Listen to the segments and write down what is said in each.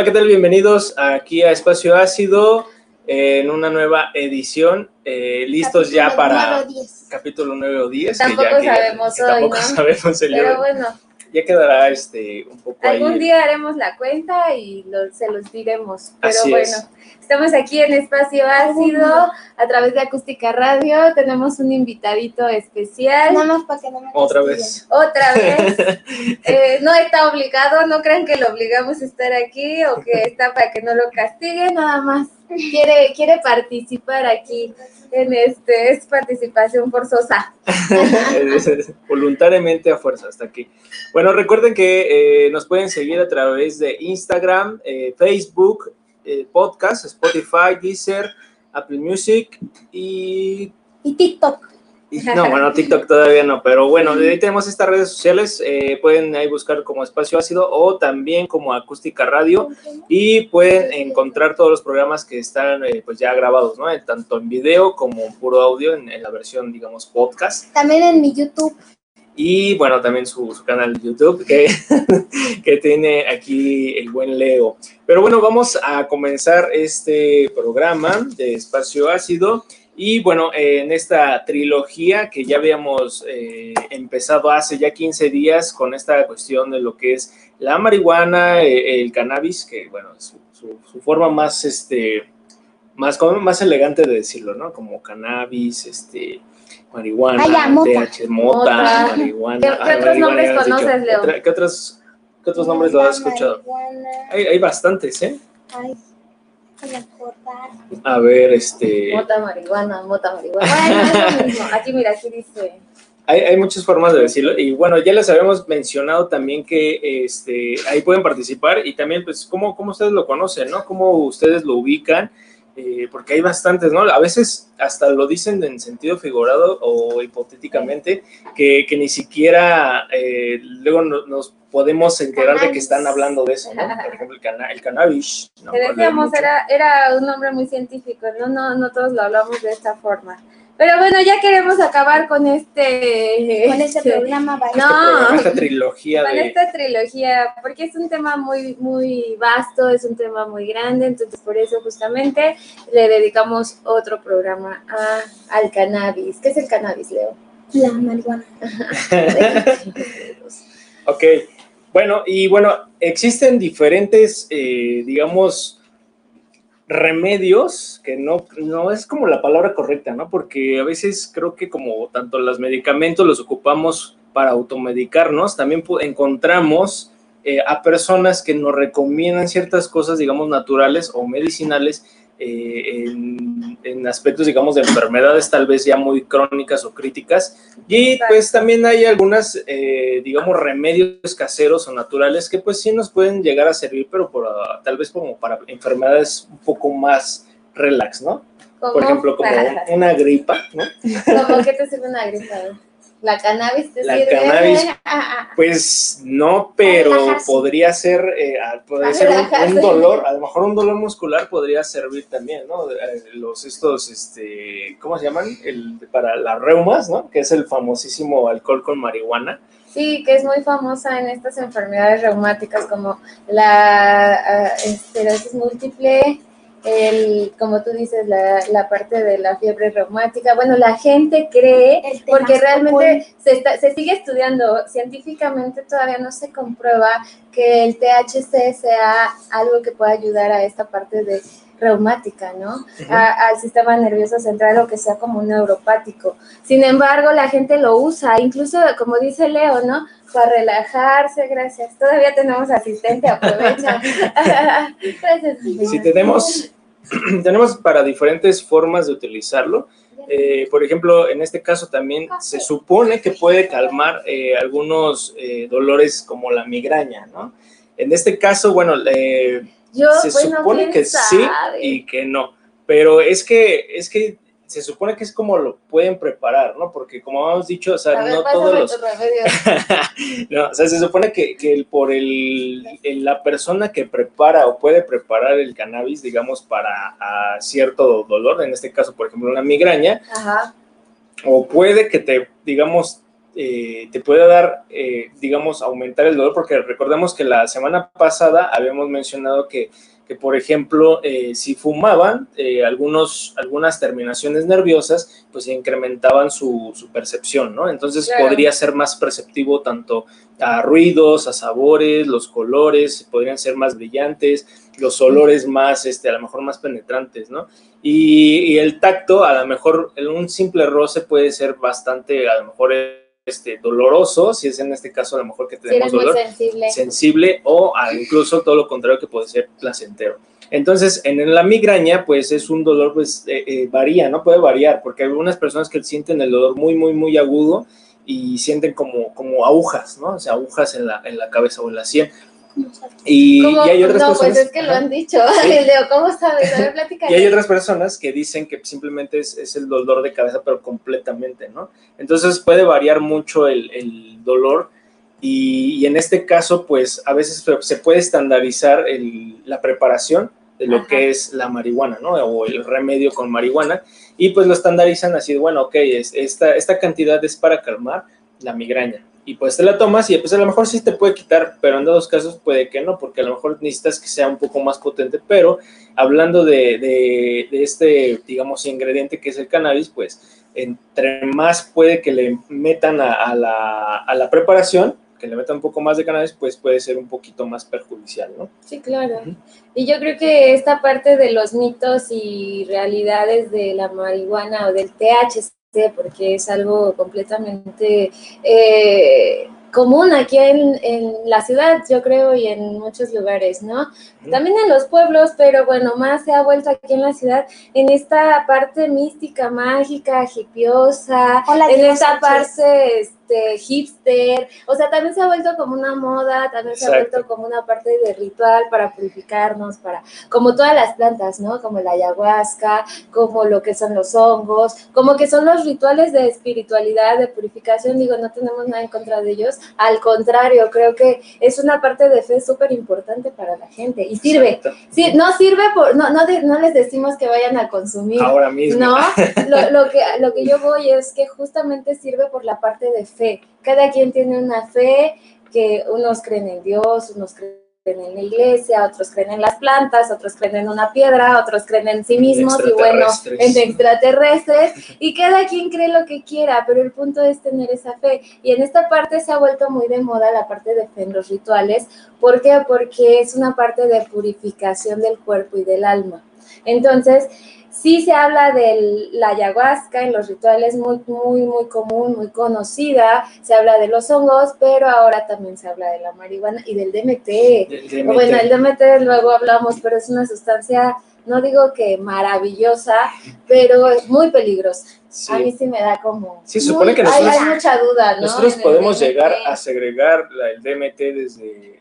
Hola, ¿qué tal? Bienvenidos aquí a Espacio Ácido en una nueva edición. Eh, listos ya para capítulo 9 o 10. Tampoco que ya, sabemos que hoy, tampoco ¿no? sabemos el Pero bueno, Ya quedará este un poco algún ahí. día haremos la cuenta y lo- se los diremos. Pero Así bueno, es. Estamos aquí en Espacio Ácido a través de Acústica Radio. Tenemos un invitadito especial. Nada más para que no me Otra vez. Otra vez. Eh, no está obligado, no crean que lo obligamos a estar aquí o que está para que no lo castigue, nada más. Quiere, quiere participar aquí en este, es participación forzosa. Voluntariamente a fuerza hasta aquí. Bueno, recuerden que eh, nos pueden seguir a través de Instagram, eh, Facebook, eh, podcast, Spotify, Deezer, Apple Music y Y TikTok. Y- No, bueno, TikTok todavía no, pero bueno, ahí tenemos estas redes sociales, eh, pueden ahí buscar como Espacio Ácido o también como Acústica Radio y pueden encontrar todos los programas que están eh, pues ya grabados, ¿no? Eh, Tanto en video como en puro audio en, en la versión, digamos, podcast. También en mi YouTube. Y bueno, también su, canal de YouTube que, que tiene aquí el buen Leo. Pero bueno, vamos a comenzar este programa de Espacio Ácido. Y bueno, en esta trilogía que ya habíamos eh, empezado hace ya 15 días con esta cuestión de lo que es la marihuana, eh, el cannabis, que bueno, su, su- forma más, este, más, más elegante de decirlo, ¿no? Como cannabis, este, marihuana, Ah, ya, mota. TH, mota, Mota. marihuana. ¿Qué- ah, qué otros marihuana, nombres conoces, Leo? Otra- ¿Qué otros, qué otros nombres lo has escuchado? Hay, hay bastantes, ¿eh? Ay, a ver, este... Mota marihuana, mota marihuana. Es mismo. Aquí, mira, aquí dice. Hay, hay muchas formas de decirlo y bueno, ya les habíamos mencionado también que este, ahí pueden participar y también pues cómo, cómo ustedes lo conocen, ¿no? Cómo ustedes lo ubican, eh, porque hay bastantes, ¿no? A veces hasta lo dicen en sentido figurado o hipotéticamente que, que ni siquiera eh, luego no- nos podemos enterar de que están hablando de eso, ¿no? Por ejemplo, el, cana- el cannabis. ¿no? Te decíamos, era, era un nombre muy científico, ¿no? No, no todos lo hablamos de esta forma. Pero bueno, ya queremos acabar con este. Con este programa Este No. programa, esta trilogía Con de... esta trilogía, porque es un tema muy, muy vasto, es un tema muy grande, entonces por eso justamente le dedicamos otro programa a, al cannabis. ¿Qué es el cannabis, Leo? la marihuana. Ok, bueno, y bueno, existen diferentes, eh, digamos, remedios, que no, no es como la palabra correcta, ¿no? Porque a veces creo que como tanto los medicamentos los ocupamos para automedicarnos, también encontramos eh, a personas que nos recomiendan ciertas cosas, digamos, naturales o medicinales eh, en, en aspectos, digamos, de enfermedades tal vez ya muy crónicas o críticas. Y pues también hay algunas, eh, digamos, remedios caseros o naturales que pues sí nos pueden llegar a servir, pero por, ah, tal vez como para enfermedades un poco más relax, ¿no? Por ejemplo, como un- una gripa, ¿no? ¿Cómo que te sirve una gripa? ¿La cannabis te La sirve? cannabis. Ah, ah, Pues no, pero relajarse. podría ser, eh, ah, podría ser un, dolor, a lo mejor un dolor muscular podría servir también, ¿no? Eh, Los estos, este, ¿cómo se llaman? El, para las reumas, ¿no? Que es el famosísimo alcohol con marihuana. Sí, que es muy famosa en estas enfermedades reumáticas como la ah, esclerosis múltiple, el, como tú dices, la, la parte de la fiebre reumática. Bueno, la gente cree, porque realmente se, está- se sigue estudiando, científicamente todavía no se comprueba que el THC sea algo que pueda ayudar a esta parte de reumática, ¿no? A- al sistema nervioso central o que sea como un neuropático. Sin embargo, la gente lo usa, incluso como dice Leo, ¿no? Para relajarse, gracias. Todavía tenemos asistente, aprovecha. Gracias, Si tenemos, tenemos para diferentes formas de utilizarlo. Eh, por ejemplo, en este caso también se supone que puede calmar eh, algunos eh, dolores como la migraña, ¿no? En este caso, bueno, Yo, se bueno, supone que sí sabe. y que no. Pero es que, es que se supone que es como lo pueden preparar, ¿no? Porque como hemos dicho, o sea, ver, no todos los... no, o sea, se supone que, que el- por el, el- la persona que prepara o puede preparar el cannabis, digamos, para a cierto dolor, en este caso, por ejemplo, una migraña, Ajá. o puede que te, digamos, eh, te pueda dar, eh, digamos, aumentar el dolor, porque recordemos que la semana pasada habíamos mencionado que, que por ejemplo, eh, si fumaban, eh, algunos, algunas terminaciones nerviosas, pues incrementaban su, su percepción, ¿no? Entonces Claro. podría ser más perceptivo tanto a ruidos, a sabores, los colores, podrían ser más brillantes, los olores más, este, a lo mejor más penetrantes, ¿no? Y, y el tacto, a lo mejor en un simple roce puede ser bastante, a lo mejor este, doloroso, si es en este caso a lo mejor que tenemos dolor, sensible. sensible o incluso todo lo contrario que puede ser placentero. Entonces, en la migraña, pues es un dolor, pues eh, eh, varía, ¿no? Puede variar, porque hay algunas personas que sienten el dolor muy, muy, muy agudo y sienten como, como agujas, ¿no? O sea, agujas en la, en la cabeza o en la sien. Y, ¿Cómo? y hay otras no, personas... pues es que lo han dicho. Sí. Leo, ¿cómo sabes? A ver, platícame. Y hay otras personas que dicen que simplemente es, es el dolor de cabeza, pero completamente, ¿no? Entonces puede variar mucho el, el dolor y, y en este caso, pues a veces se- puede estandarizar el- la preparación de lo Ajá. que es la marihuana, ¿no? O el remedio con marihuana y pues lo estandarizan así, bueno, ok, es, esta, esta cantidad es para calmar la migraña. Y pues te la tomas y pues a lo mejor sí te puede quitar, pero en dos casos puede que no, porque a lo mejor necesitas que sea un poco más potente, pero hablando de, de- de este, digamos, ingrediente que es el cannabis, pues entre más puede que le metan a, a la, a la preparación, que le metan un poco más de cannabis, pues puede ser un poquito más perjudicial, ¿no? Sí, claro. Y yo creo que esta parte de los mitos y realidades de la marihuana o del THC, porque es algo completamente eh, común aquí en, en la ciudad, yo creo, y en muchos lugares, ¿no? También en los pueblos, pero bueno, más se ha vuelto aquí en la ciudad, en esta parte mística, mágica, hipiosa, Hola, en Dios, esta Sánchez. parte este, hipster, o sea, también se ha vuelto como una moda, también se ha vuelto como una parte de ritual para purificarnos, para, como todas las plantas, ¿no? Como la ayahuasca, como lo que son los hongos, como que son los rituales de espiritualidad, de purificación, digo, no tenemos nada en contra de ellos, al contrario, creo que es una parte de fe súper importante para la gente y sirve. Sí, no sirve por, no, no, de- no les decimos que vayan a consumir. Ahora mismo. No, lo, lo que, lo que yo voy es que justamente sirve por la parte de fe. Cada quien tiene una fe que unos creen en Dios, unos creen en la iglesia, otros creen en las plantas, otros creen en una piedra, otros creen en sí mismos y bueno, en extraterrestres y cada quien cree lo que quiera, pero el punto es tener esa fe. Y en esta parte se ha vuelto muy de moda la parte de fe en los rituales. ¿Por qué? Porque es una parte de purificación del cuerpo y del alma. Entonces, sí se habla de la ayahuasca en los rituales muy, muy, muy común, muy conocida. Se habla de los hongos, pero ahora también se habla de la marihuana y del DMT. Bueno, el DMT luego hablamos, pero es una sustancia, no digo que maravillosa, pero es muy peligrosa. sí. A mí sí me da como... Sí, supone muy- que hay- nosotros- hay, mucha duda, ¿no? Nosotros podemos llegar a segregar la- el DMT desde,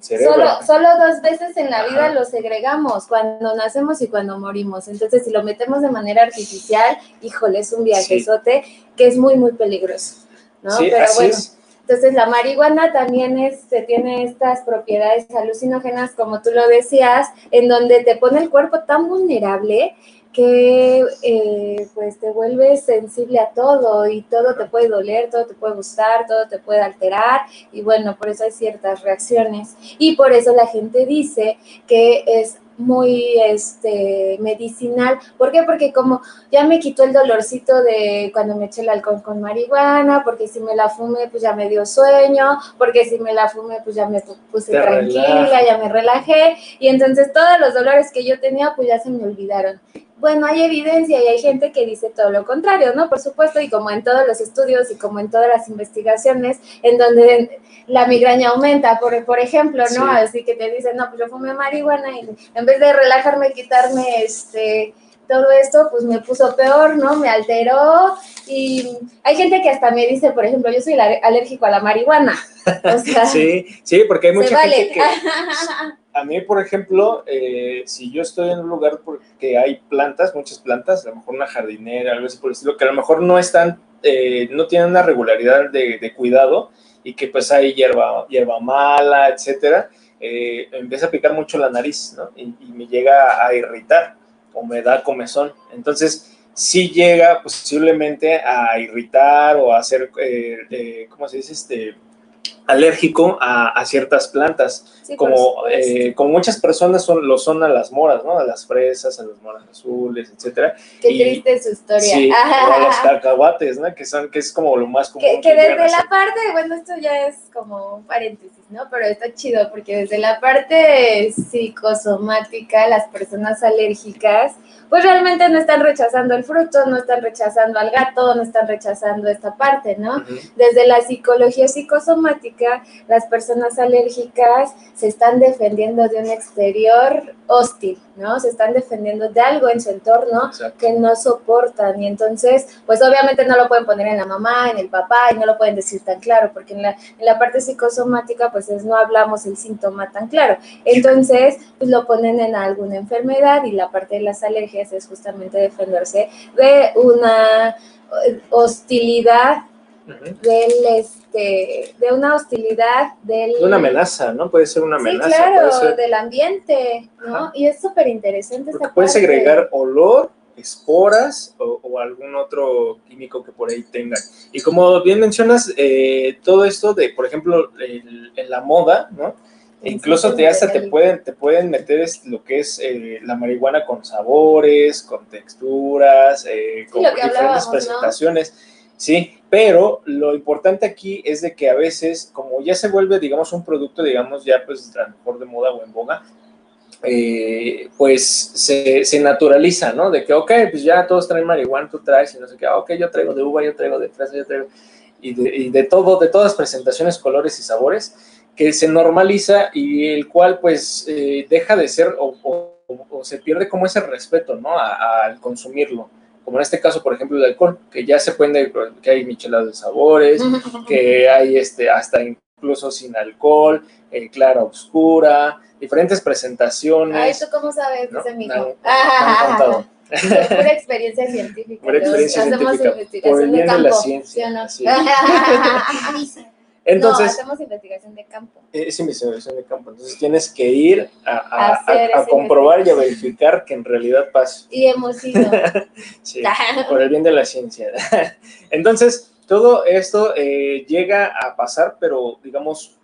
cerebro. Solo, solo dos veces en la vida lo segregamos, cuando nacemos y cuando morimos. Entonces, si lo metemos de manera artificial, híjole, es un viajezote que es muy, muy peligroso. ¿no? sí, Pero así bueno, es. entonces la marihuana también es, se tiene estas propiedades alucinógenas, como tú lo decías, en donde te pone el cuerpo tan vulnerable que eh, pues te vuelves sensible a todo y todo te puede doler, todo te puede gustar, todo te puede alterar y bueno, por eso hay ciertas reacciones y por eso la gente dice que es muy este medicinal. ¿Por qué? Porque como ya me quitó el dolorcito de cuando me eché el alcohol con marihuana, porque si me la fumé pues ya me dio sueño, porque si me la fumé pues ya me puse Te tranquila, relaja. ya me relajé y entonces todos los dolores que yo tenía pues ya se me olvidaron. Bueno, hay evidencia y hay gente que dice todo lo contrario, ¿no? Por supuesto, y como en todos los estudios y como en todas las investigaciones, en donde la migraña aumenta, por, por ejemplo, ¿no? Sí. Así que te dicen, no, pues yo fumé marihuana y en vez de relajarme, quitarme este todo esto, pues me puso peor, ¿no? Me alteró y hay gente que hasta me dice, por ejemplo, yo soy alérgico a la marihuana. O sea, Sí, sí, porque hay mucha vale. gente que a mí, por ejemplo, eh, si yo estoy en un lugar porque hay plantas, muchas plantas, a lo mejor una jardinera, algo así por el estilo, que a lo mejor no están, eh, no tienen una regularidad de, cuidado y que pues hay hierba, hierba mala, etcétera, eh, empieza a picar mucho la nariz, ¿no? Y, y, me llega a irritar o me da comezón. Entonces, sí llega posiblemente a irritar o a hacer, ¿cómo se dice? Este, alérgico a, ciertas plantas, como, eh, como muchas personas son, lo son a las moras, ¿no? A las fresas, a las moras azules, etcétera. Qué triste su historia. Sí, o a los cacahuates, ¿no? Que son, que es como lo más común. Que, que desde la parte, bueno, esto ya es como un paréntesis, ¿no? Pero está chido porque desde la parte psicosomática, las personas alérgicas, pues realmente no están rechazando el fruto, no están rechazando al gato, no están rechazando esta parte, ¿no? Desde la psicología psicosomática, las personas alérgicas se están defendiendo de un exterior hostil, ¿no? Se están defendiendo de algo en su entorno que no soportan y entonces, pues obviamente no lo pueden poner en la mamá, en el papá y no lo pueden decir tan claro, porque en la, en la parte psicosomática, pues es, no hablamos el síntoma tan claro. Entonces, pues lo ponen en alguna enfermedad y la parte de las alergias es justamente defenderse de una del este de una hostilidad del de una amenaza no puede ser una amenaza sí, claro del ambiente no y es súper interesante esta puede segregar olor esporas o, algún otro químico que por ahí tengan. Y como bien mencionas, eh, todo esto de, por ejemplo, en la moda, ¿no? incluso te, hasta te pueden, te pueden meter lo que es eh, la marihuana con sabores, con texturas, eh, con diferentes presentaciones. Sí, pero lo importante aquí es de que a veces, como ya se vuelve, digamos, un producto, digamos, ya pues a lo mejor de moda o en boga, eh, pues se, se, naturaliza, ¿no? De que, ok, pues ya todos traen marihuana, tú traes y no sé qué, ok, yo traigo de uva, yo traigo de fresa, yo traigo, y de, y de todo, de todas presentaciones, colores y sabores, que se normaliza y el cual pues eh, deja de ser o, se pierde como ese respeto, ¿no? Al consumirlo. Como en este caso, por ejemplo, el alcohol, que ya se puede, que hay micheladas de sabores, que hay este, hasta incluso sin alcohol, eh, clara oscura, diferentes presentaciones. Ay, ¿tú cómo sabes? Dice mi hijo. Ah, Pura experiencia científica. Pura experiencia científica. Por el bien de, la ciencia. ¿sí? Entonces, no, hacemos investigación de campo. Es investigación de campo. Entonces tienes que ir a, a, comprobar y a verificar que en realidad pasa. Y hemos ido. sí, por el bien de la ciencia. Entonces, todo esto eh, llega a pasar, pero digamos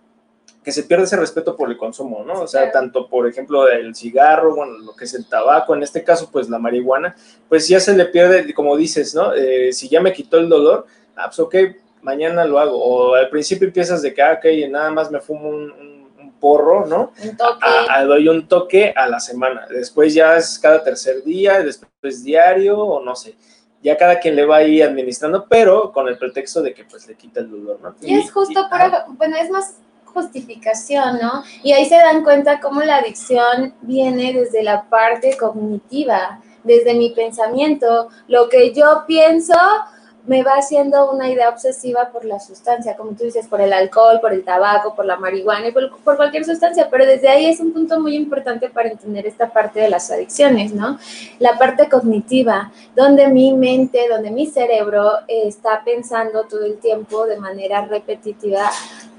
que se pierde ese respeto por el consumo, ¿no? O sea, tanto, por ejemplo, el cigarro, bueno, lo que es el tabaco, en este caso, pues la marihuana, pues ya se le pierde, como dices, ¿no? Eh, si ya me quitó el dolor, ah, pues ok, mañana lo hago. O al principio empiezas de que, ah, ok, nada más me fumo un, porro, ¿no? Un toque. A, doy un toque a la semana. Después ya es cada tercer día, después diario, o no sé. Ya cada quien le va ahí administrando, pero con el pretexto de que pues le quita el dolor, ¿no? Y, es justo por, bueno, es más justificación, ¿no? Y ahí se dan cuenta cómo la adicción viene desde la parte cognitiva, desde mi pensamiento. Lo que yo pienso, me va haciendo una idea obsesiva por la sustancia, como tú dices, por el alcohol, por el tabaco, por la marihuana y por, cualquier sustancia, pero desde ahí es un punto muy importante para entender esta parte de las adicciones, ¿no? La parte cognitiva, donde mi mente, donde mi cerebro está pensando todo el tiempo de manera repetitiva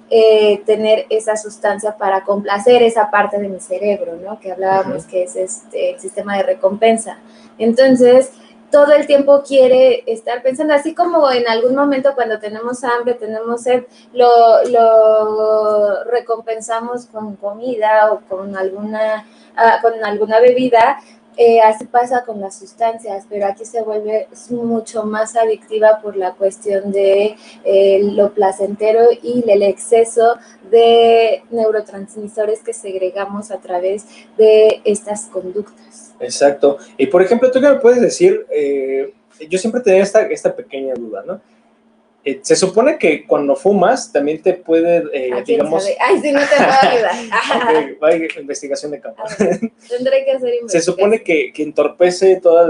eh, tener esa sustancia para complacer esa parte de mi cerebro, ¿no? Que hablábamos que es este, el sistema de recompensa. Entonces, todo el tiempo quiere estar pensando, así como en algún momento cuando tenemos hambre, tenemos sed, lo, lo recompensamos con comida o con alguna, ah, con alguna bebida, eh, así pasa con las sustancias, pero aquí se vuelve mucho más adictiva por la cuestión de eh, lo placentero y el exceso de neurotransmisores que segregamos a través de estas conductas. Exacto. Y por ejemplo, tú qué me puedes decir, eh, yo siempre tenía esta, esta pequeña duda, ¿no? eh, se supone que cuando fumas también te puede, eh, ¿A quién digamos, sabe? Ay, sí, no te puedo ayudar. ok, vaya investigación de campo. Ver, Tendré que hacer Se investigación. supone que, que entorpece todos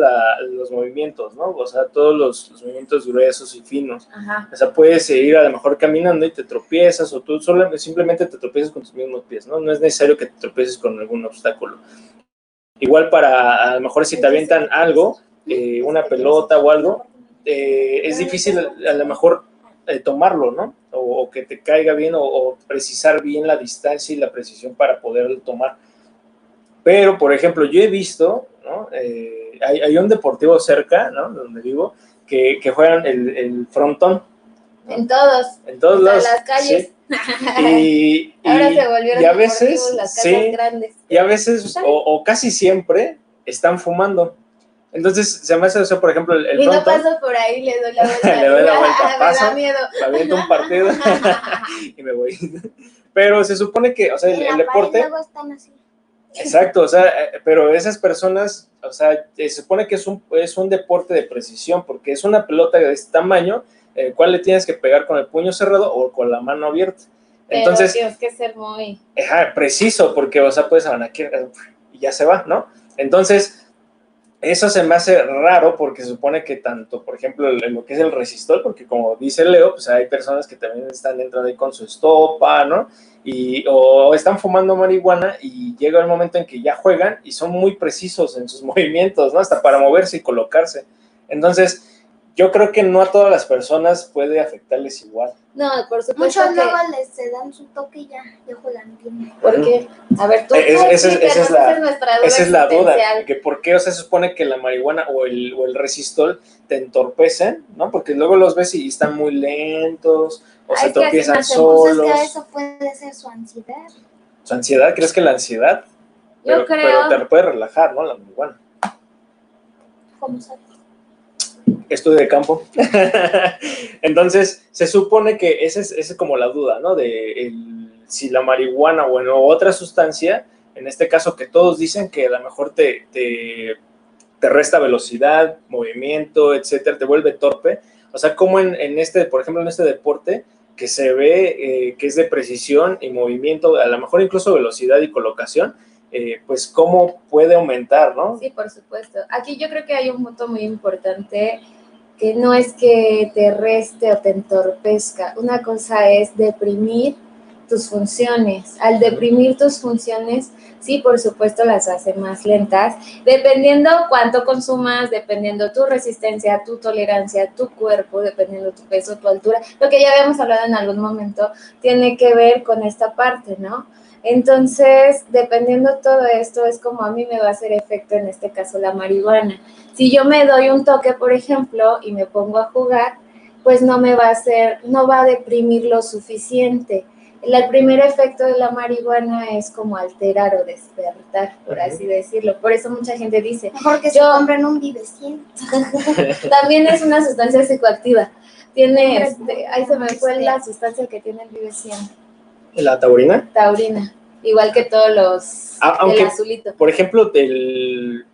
los movimientos, ¿no? O sea, todos los, los movimientos gruesos y finos. Ajá. O sea, puedes ir a lo mejor caminando y te tropiezas o tú solo, simplemente te tropiezas con tus mismos pies, ¿no? No es necesario que te tropieces con algún obstáculo. Igual para, a lo mejor si te avientan algo, eh, una pelota o algo, eh, es difícil a lo mejor eh, tomarlo, ¿no? O, o que te caiga bien o, o precisar bien la distancia y la precisión para poderlo tomar. Pero, por ejemplo, yo he visto, ¿no? Eh, hay, hay un deportivo cerca, ¿no? Donde vivo, que, que juegan el, el frontón En todos. en todos En lados. las calles. sí. Y, Ahora y- se volvieron y a veces, las casas sí, grandes. y a veces, o, o casi siempre, están fumando. Entonces, se me hace eso, por ejemplo, el, el y no paso por ahí, le doy la vuelta. Le doy la vuelta, Me paso. da miedo. me aviento un partido y me voy. Pero se supone que, o sea, el, el deporte, luego están así. exacto, o sea, eh, pero esas personas, o sea, eh, se supone que es un, es un deporte de precisión, porque es una pelota de este tamaño, el cual le tienes que pegar con el puño cerrado o con la mano abierta. Pero Entonces, tienes que ser muy. Ajá, preciso, porque, o sea, puedes abanaquear y ya se va, ¿no? Entonces, eso se me hace raro porque se supone que tanto, por ejemplo, lo que es el resistor, porque como dice Leo, pues hay personas que también están entrando ahí con su estopa, ¿no? Y, o están fumando marihuana y llega el momento en que ya juegan y son muy precisos en sus movimientos, ¿no? Hasta para moverse y colocarse. Entonces, yo creo que no a todas las personas puede afectarles igual. No, por supuesto Muchos que. luego les se dan su toque y ya, ya juegan bien. ¿Por qué? A ver, tú. Es- tú esa es- explícanos, esa es la- duda Esa es la duda, que por qué, o sea, se supone que la marihuana o el, o el resistol te entorpecen, ¿no? Porque luego los ves y están muy lentos, o se tropiezan Pues es solos. que eso puede ser su ansiedad. ¿Su ansiedad? ¿Crees que la ansiedad? Yo Pero, creo. pero te puede relajar, ¿no? La marihuana. ¿Cómo sabes? Estudio de campo. Entonces, se supone que esa es, es como la duda, ¿no? De si la marihuana o bueno, otra sustancia, en este caso que todos dicen que a lo mejor te, te, te resta velocidad, movimiento, etcétera, te vuelve torpe. O sea, como en, en este, por ejemplo, en este deporte, que se ve eh, que es de precisión y movimiento, a lo mejor incluso velocidad y colocación, eh, pues cómo puede aumentar, ¿no? Sí, por supuesto. Aquí yo creo que hay un punto muy importante que no es que te reste o te entorpezca. Una cosa es deprimir tus funciones. Al deprimir tus funciones, sí, por supuesto, las hace más lentas, dependiendo cuánto consumas, dependiendo tu resistencia, tu tolerancia, tu cuerpo, dependiendo tu peso, tu altura. Lo que ya habíamos hablado en algún momento tiene que ver con esta parte, ¿no? Entonces, dependiendo todo esto, es como a mí me va a hacer efecto, en este caso, la marihuana. Si yo me doy un toque, por ejemplo, y me pongo a jugar, pues no me va a hacer, no va a deprimir lo suficiente. El, primer efecto de la marihuana es como alterar o despertar, por así decirlo. Por eso mucha gente dice, Mejor que se Yo- compren un Vive 100. también es una sustancia psicoactiva. Tiene, este, ahí se me fue la sustancia que tiene el Vive 100, La taurina. taurina. Igual que todos los, Ah, aunque- el azulito. Por ejemplo, del,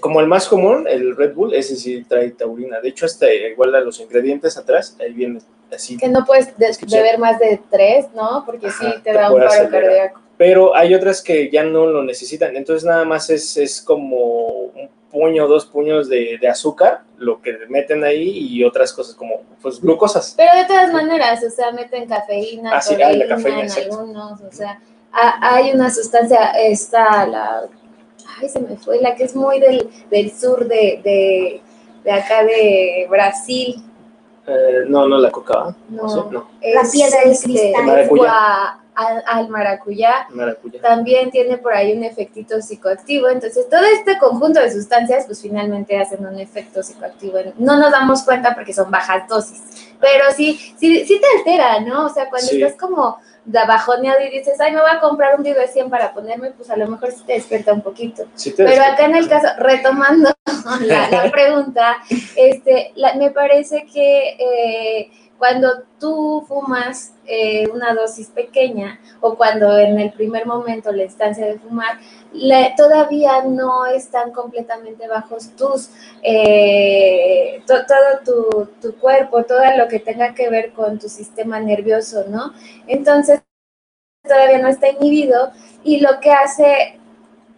como el más común, el Red Bull, ese sí trae taurina. De hecho, hasta igual a los ingredientes atrás, ahí viene así. Que no puedes beber más de tres, ¿no? Porque sí te te da un paro acelerar. cardíaco. Pero hay otras que ya no lo necesitan. Entonces, nada más es, es como un puño, dos puños de, de azúcar, lo que meten ahí y otras cosas como pues glucosas. Pero de todas maneras, o sea, meten cafeína, Ah, sí, ah, la cafeína, en exacto. algunos, o sea, ha- hay una sustancia, está la, ay, se me fue, la que es muy del, del sur de, de, de acá de Brasil, Eh, no, no la coca, no, no, es La piedra de este, cristal. Maracuyá. Al, al maracuyá, maracuyá. también tiene por ahí un efectito psicoactivo. Entonces, todo este conjunto de sustancias, pues finalmente hacen un efecto psicoactivo. No nos damos cuenta porque son bajas dosis, pero sí, sí, sí te altera, ¿no? O sea, cuando Sí. estás como de bajoneado y dices, ay, me voy a comprar un Vive 100 para ponerme, pues a lo mejor sí te despierta un poquito. Sí Pero despierta. acá en el caso, retomando la, la pregunta, este, la- me parece que eh, cuando tú fumas eh, una dosis pequeña o cuando en el primer momento la instancia de fumar, le- todavía no están completamente bajos tus, eh, to- todo tu, tu cuerpo, todo lo que tenga que ver con tu sistema nervioso, ¿no? Entonces, todavía no está inhibido y lo que hace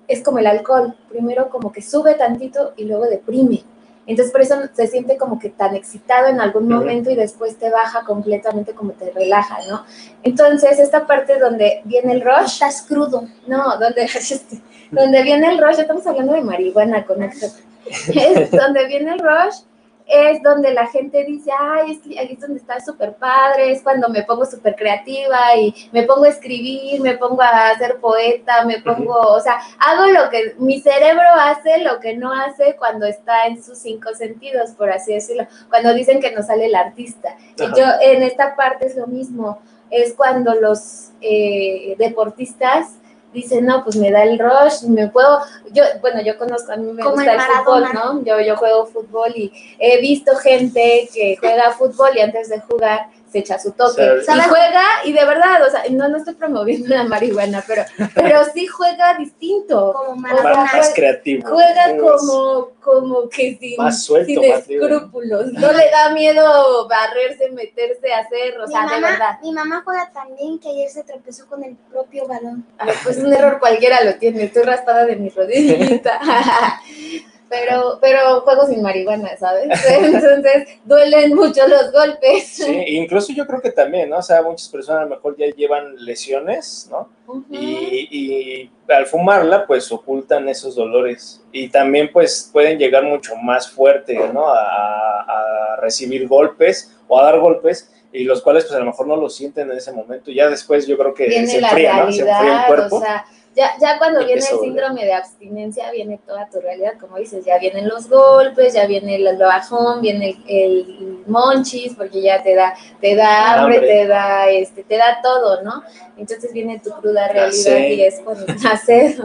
es como el alcohol, primero como que sube tantito y luego deprime. Entonces por eso se siente como que tan excitado en algún momento y después te baja completamente como te relaja, ¿no? Entonces esta parte donde viene el rush, Estás crudo. no, donde, donde viene el rush, ya estamos hablando de marihuana, conéctate. Es donde viene el rush, es donde la gente dice, ay, es que ahí es donde está súper padre, es cuando me pongo súper creativa y me pongo a escribir, me pongo a ser poeta, me pongo, o sea, hago lo que mi cerebro hace, lo que no hace cuando está en sus cinco sentidos, por así decirlo, cuando dicen que no sale el artista. Ajá. Yo en esta parte es lo mismo, es cuando los eh, deportistas dicen, no, pues me da el rush, me puedo, yo, bueno, yo conozco, a mí me Como gusta el el fútbol. ¿no? Yo, yo juego fútbol y he visto gente que juega fútbol y antes de jugar se echa su toque. O sea, y juega, y de verdad, o sea, no, no estoy promoviendo la marihuana, pero, pero sí juega distinto. Como O Más, sea, Maradona. más creativo. Juega como, como que sin, Más suelto, sin más libre. escrúpulos. No le da miedo barrerse, meterse, hacer, o Mi sea, de mamá, verdad. mi mamá juega también que ayer se tropezó con el propio balón. Ah, Pues un error cualquiera lo tiene. Estoy raspada de mi rodillita. Pero, pero juego sin marihuana, ¿sabes? Entonces duelen mucho los golpes. Sí, incluso yo creo que también, ¿no? O sea, muchas personas a lo mejor ya llevan lesiones, ¿no? Y, y al fumarla, pues ocultan esos dolores. Y también, pues, pueden llegar mucho más fuerte, ¿no? A, a recibir golpes o a dar golpes, y los cuales, pues, a lo mejor no lo sienten en ese momento. Ya después yo creo que Viene se enfría, ¿no? Se enfría el cuerpo. o sea, ya, ya cuando viene el síndrome de abstinencia, viene toda tu realidad, como dices, ya vienen los golpes, ya viene el bajón, viene el, el monchis, porque ya te da, te da hambre, hambre. te da, este, te da todo, ¿no? Entonces viene tu cruda realidad y es cuando nace.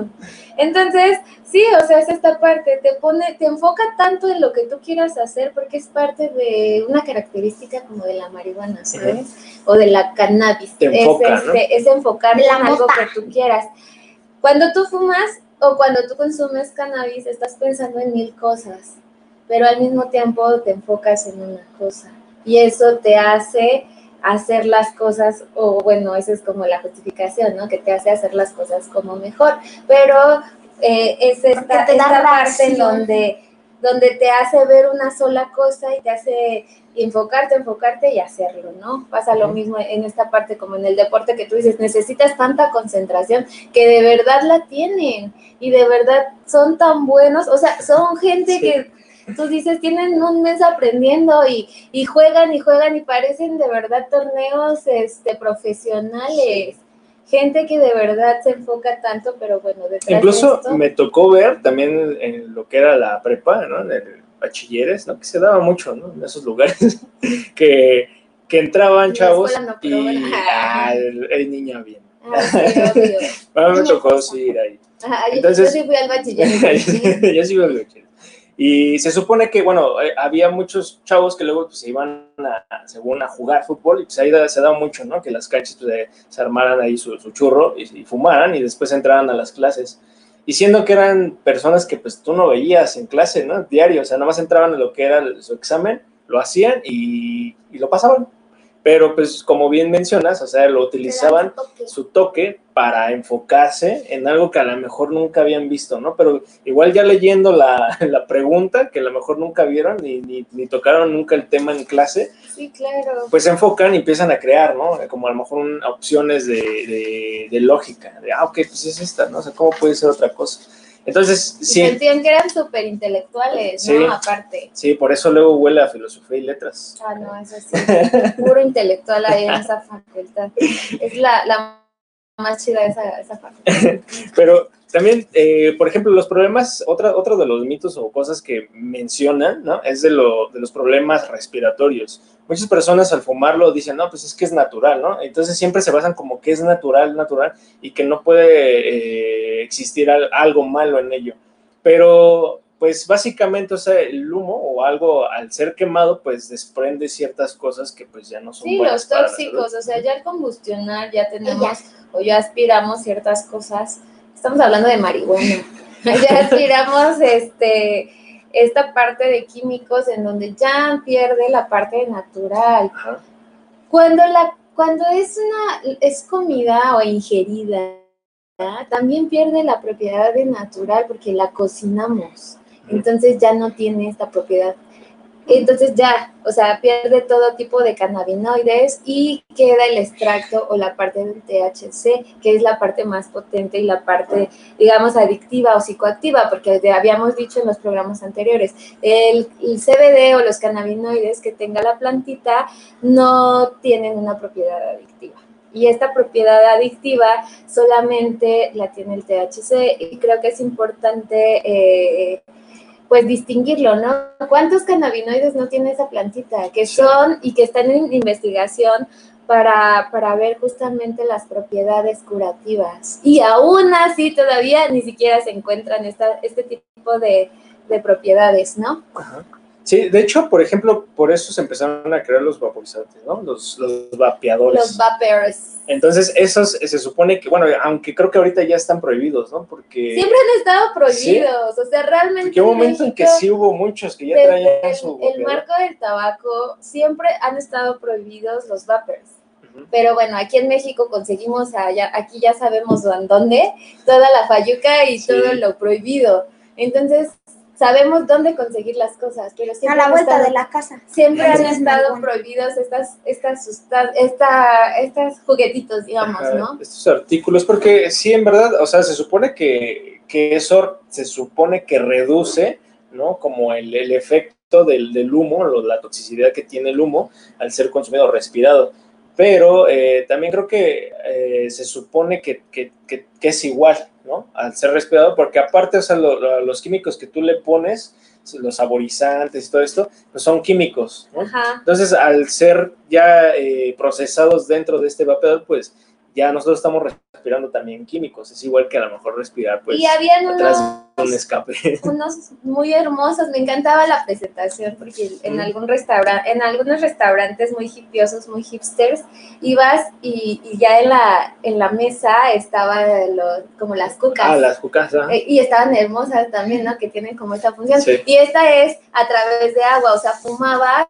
Entonces, sí, o sea, es esta parte, te pone, te enfoca tanto en lo que tú quieras hacer, porque es parte de una característica como de la marihuana, ¿sabes? O de la cannabis. Te enfoca, es, ¿no? este, es la en algo que tú quieras. Cuando tú fumas o cuando tú consumes cannabis, estás pensando en mil cosas, pero al mismo tiempo te enfocas en una cosa. Y eso te hace hacer las cosas, o bueno, esa es como la justificación, ¿no? Que te hace hacer las cosas como mejor. Pero eh, es esta, parte en donde, donde te hace ver una sola cosa y te hace enfocarte, enfocarte y hacerlo, ¿no? Pasa lo mismo en esta parte como en el deporte que tú dices, necesitas tanta concentración que de verdad la tienen y de verdad son tan buenos, o sea, son gente Sí. que tú dices, tienen un mes aprendiendo y, y juegan y juegan y parecen de verdad torneos este, profesionales. Gente que de verdad se enfoca tanto, pero bueno, detrás de Incluso esto- me tocó ver también en lo que era la prepa, ¿no? En el bachilleres, ¿no? Que se daba mucho, ¿no? En esos lugares, que, que entraban chavos no, y ah, el, el niña bien. Ah, sí, me tocó sí ir ahí. Ajá, Entonces- yo sí fui al bachiller. Yo sí iba al bachiller. Y se supone que, bueno, eh, había muchos chavos que luego pues, se iban, a, según a jugar fútbol, y pues ahí da- se daba mucho, ¿no? Que las canchas pues, se armaran ahí su, su churro y, y fumaran y después entraran a las clases. Y siendo que eran personas que pues tú no veías en clase, ¿no? Diario, o sea, nada más entraban a lo que era su examen, lo hacían y, y lo pasaban. Pero pues como bien mencionas, o sea, lo utilizaban su toque para enfocarse en algo que a lo mejor nunca habían visto, ¿no? Pero igual ya leyendo la, la pregunta, que a lo mejor nunca vieron ni, ni, ni tocaron nunca el tema en clase, Sí, claro. pues se enfocan y empiezan a crear, ¿no? Como a lo mejor un- opciones de, de, de lógica, de, ah, ok, pues es esta, ¿no? O sea, ¿cómo puede ser otra cosa? Entonces, Y sí, sentían que eran súper intelectuales, Sí. ¿no? Aparte. sí, por eso luego huele a filosofía y letras. Ah, no, eso sí. Puro intelectual ahí en esa facultad. Es la, la más chida esa, esa facultad. Pero también, eh, por ejemplo, los problemas, otra, otro de los mitos o cosas que mencionan, ¿no? Es de, lo, de los problemas respiratorios. Muchas personas al fumarlo dicen, no, pues es que es natural, ¿no? Entonces siempre se basan como que es natural, natural, y que no puede eh, existir al- algo malo en ello. Pero pues básicamente, o sea, el humo o algo al ser quemado, pues desprende ciertas cosas que pues ya no son Sí, buenas los para la tóxicos, salud. o sea, ya al combustionar ya tenemos o ya aspiramos ciertas cosas. Estamos hablando de marihuana. ya aspiramos este esta parte de químicos en donde ya pierde la parte natural. Ajá. Cuando la cuando es una es comida o ingerida, también pierde la propiedad de natural porque la cocinamos. Entonces ya no tiene esta propiedad. Entonces ya, o sea, pierde todo tipo de cannabinoides y queda el extracto o la parte del THC, que es la parte más potente y la parte, digamos, adictiva o psicoactiva, porque habíamos dicho en los programas anteriores, el, el CBD o los cannabinoides que tenga la plantita no tienen una propiedad adictiva. Y esta propiedad adictiva solamente la tiene el THC y creo que es importante eh, pues distinguirlo, ¿no? ¿Cuántos cannabinoides no tiene esa plantita? Que son y que están en investigación para, para ver justamente las propiedades curativas. Y aún así todavía ni siquiera se encuentran esta, este tipo de, de propiedades, ¿no? Ajá. Sí, de hecho, por ejemplo, por eso se empezaron a crear los vaporizantes, ¿no? Los, los vapeadores. Los vapers. Entonces, esos se supone que, bueno, aunque creo que ahorita ya están prohibidos, ¿no? Porque Siempre han estado prohibidos, o sea, realmente. porque hubo un momento en que sí hubo muchos que ya traían el, su el vapeador. marco del tabaco siempre han estado prohibidos los vapers. Pero bueno, aquí en México conseguimos allá, aquí ya sabemos dónde, toda la fayuca y Sí. todo lo prohibido. Entonces, sabemos dónde conseguir las cosas, pero A siempre la han vuelta estado- de la casa. siempre han Entonces, estado marihuana. prohibidos estas, estas, sustan- esta, estas juguetitos, digamos, Ajá, ¿no? Estos artículos, porque sí, en verdad, o sea, se supone que, que eso se supone que reduce, ¿no? Como el, el efecto del, del humo, lo- la toxicidad que tiene el humo al ser consumido o respirado. Pero eh, también creo que eh, se supone que, que- que- que es igual, ¿no? Al ser respirado, porque aparte, o sea, lo- lo- los químicos que tú le pones, los saborizantes y todo esto, pues son químicos, ¿no? Entonces, al ser ya eh, procesados dentro de este vapeador, pues ya nosotros estamos respirando también químicos. Es igual que a lo mejor respirar, pues, y habían atrás unos un escape. unos muy hermosos, me encantaba la presentación porque en Mm. algún restaurante, en algunos restaurantes muy hipiosos, muy hipsters, ibas y, y ya en la, en la mesa estaba lo- como las cucas. Ah, las cucas. Eh, y estaban hermosas también, ¿no? Que tienen como esta función. Sí. Y esta es a través de agua, o sea, fumabas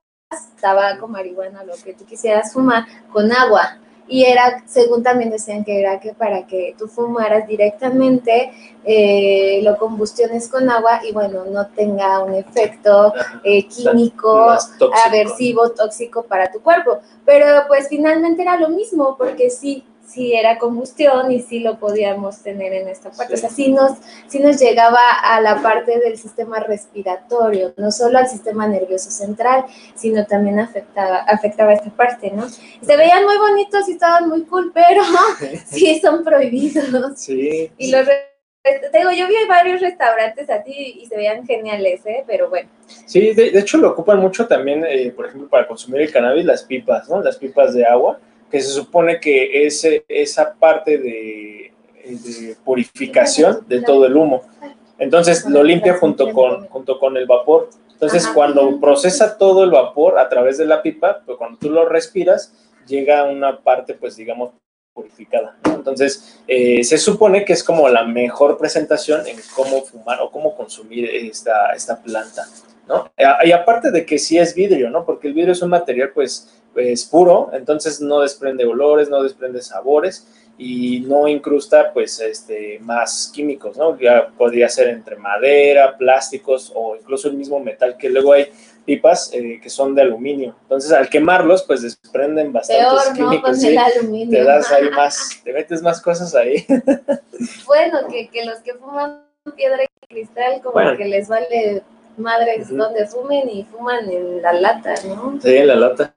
tabaco, marihuana, lo que tú quisieras fumar con agua. Y era, según también decían que era que para que tú fumaras directamente, eh, lo combustiones con agua y bueno, no tenga un efecto eh, químico, tóxico. aversivo, tóxico para tu cuerpo. Pero pues finalmente era lo mismo, porque sí, sí era combustión y sí lo podíamos tener en esta parte. Sí. O sea, sí nos, sí nos llegaba a la parte del sistema respiratorio, no solo al sistema nervioso central, sino también afectaba, afectaba esta parte, ¿no? Se veían muy bonitos y estaban muy cool, pero sí son prohibidos. Sí. Y los te digo, yo vi varios restaurantes así y se veían geniales, ¿eh? Pero bueno. Sí, de, de hecho lo ocupan mucho también, eh, por ejemplo, para consumir el cannabis, las pipas, ¿no? Las pipas de agua, que se supone que es esa parte de, de purificación de todo el humo. Entonces lo limpia junto con, junto con el vapor. Entonces Ajá. cuando procesa todo el vapor a través de la pipa, pues cuando tú lo respiras, llega a una parte, pues digamos, purificada. ¿no? Entonces eh, se supone que es como la mejor presentación en cómo fumar o cómo consumir esta, esta planta. ¿no? Y aparte de que sí es vidrio, ¿no? Porque el vidrio es un material, pues, es puro, entonces no desprende olores, no desprende sabores y no incrusta, pues, este, más químicos, ¿no? Ya podría ser entre madera, plásticos o incluso el mismo metal, que luego hay pipas eh, que son de aluminio. Entonces, al quemarlos, pues, desprenden bastantes Peor, ¿no? químicos. Con ¿sí? el aluminio. Te das ahí más, te metes más cosas ahí. Bueno, que, que los que fuman piedra y cristal, como Bueno. que les vale madres donde fumen y fuman en la lata, ¿no? Sí, en la lata.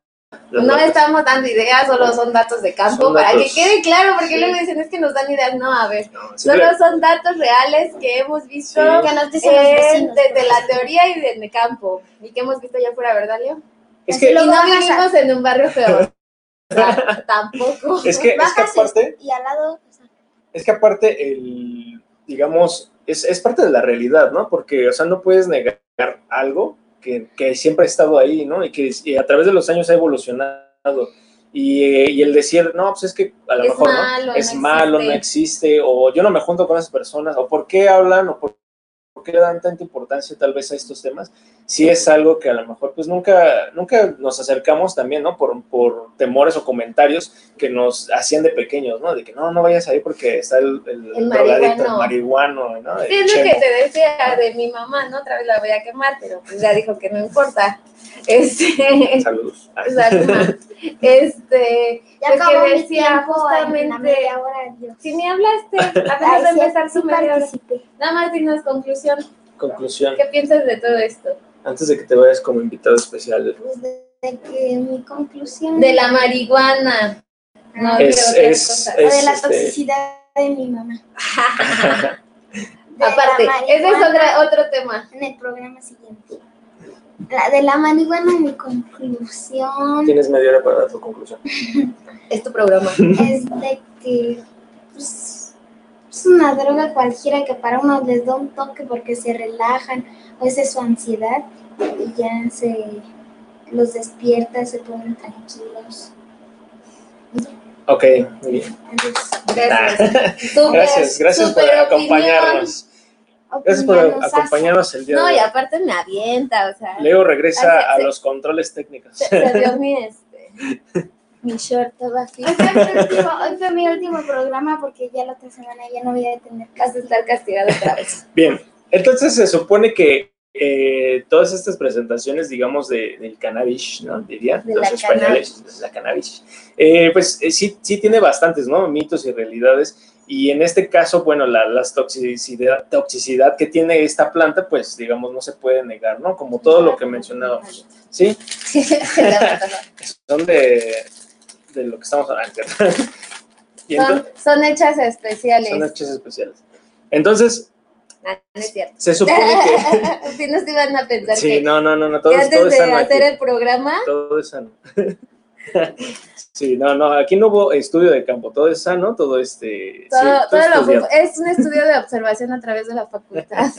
No estamos dando ideas, solo son datos de campo, Son para datos. que quede claro, porque Sí. luego dicen es que nos dan ideas. No, a ver, No, solo son datos reales que hemos visto Sí. Que nos dicen los eh, vecinos. desde la teoría y desde el campo, y que hemos visto allá afuera, ¿verdad, Leo? Es Así que, y no bajas a- vivimos en un barrio peor. O sea, tampoco. es que, es que aparte, y al lado, o sea, es que aparte el, digamos, es, es, parte de la realidad, ¿no? Porque, o sea, no puedes negar algo que, que siempre ha estado ahí, ¿no? Y que y a través de los años ha evolucionado. Y, y, el decir, no, pues es que a lo Es mejor malo, ¿no? es no malo, no existe, o yo no me junto con esas personas, o por qué hablan, o por, por qué le dan tanta importancia tal vez a estos temas, sí es algo que a lo mejor pues nunca, nunca nos acercamos también, ¿no? Por, por temores o comentarios que nos hacían de pequeños, ¿no? De que no, no vayas ahí porque está el, el, El drogadicto, el marihuano. ¿no? Sí, es lo que te decía de mi mamá, ¿no? Otra vez la voy a quemar, pero pues ya dijo que no importa. Este, Saludos. Ah. Este, Ya pues que decía justamente, si ni hablaste, apenas sí, empezar su media hora. Nada más dinos conclusión, Conclusión, ¿qué piensas de todo esto? antes de que te vayas como invitado especial. Pues de, de que mi conclusión De la marihuana, no de Es- cosas. o de la este- toxicidad de mi mamá. De Aparte, ese es otra, otro tema. en el programa siguiente. La de la marihuana, mi conclusión Tienes media hora para dar tu conclusión. Es tu programa. es de que pues, es una droga cualquiera que para uno les da un toque porque se relajan o esa es su ansiedad y ya se los despierta, se ponen tranquilos. Ok, muy bien. Entonces, Gracias. Gracias, gracias por acompañarnos. Gracias por acompañarnos el día. No, de y hoy. aparte me avienta, o sea, Leo regresa a se- los controles técnicos. se, se mi, este, mi short todo así. Hoy fue, mi último, hoy fue mi último programa porque ya la otra semana ya no voy a tener a estar castigado otra vez. Bien, entonces se supone que eh, todas estas presentaciones, digamos, de, del cannabis, ¿no? Dirían De los la españoles, de la cannabis, eh, pues eh, sí, sí tiene bastantes, ¿no? Mitos y realidades. Y en este caso, bueno, la las toxicidad, toxicidad que tiene esta planta, pues, digamos, no se puede negar, ¿no? Como todo lo que mencionábamos. Sí, son de, de lo que estamos hablando. Y son, entonces, son hechas especiales. son hechos especiales. Entonces, Ah, no es cierto. se supone que... si no se iban a pensar Sí, que, no, no, no, no, todo, antes todo de hacer el programa, Todo es sano. Sí, no, no, aquí no hubo estudio de campo, todo es sano, todo este... todo, sí, todo lo- estudiado. es un estudio de observación a través de la facultad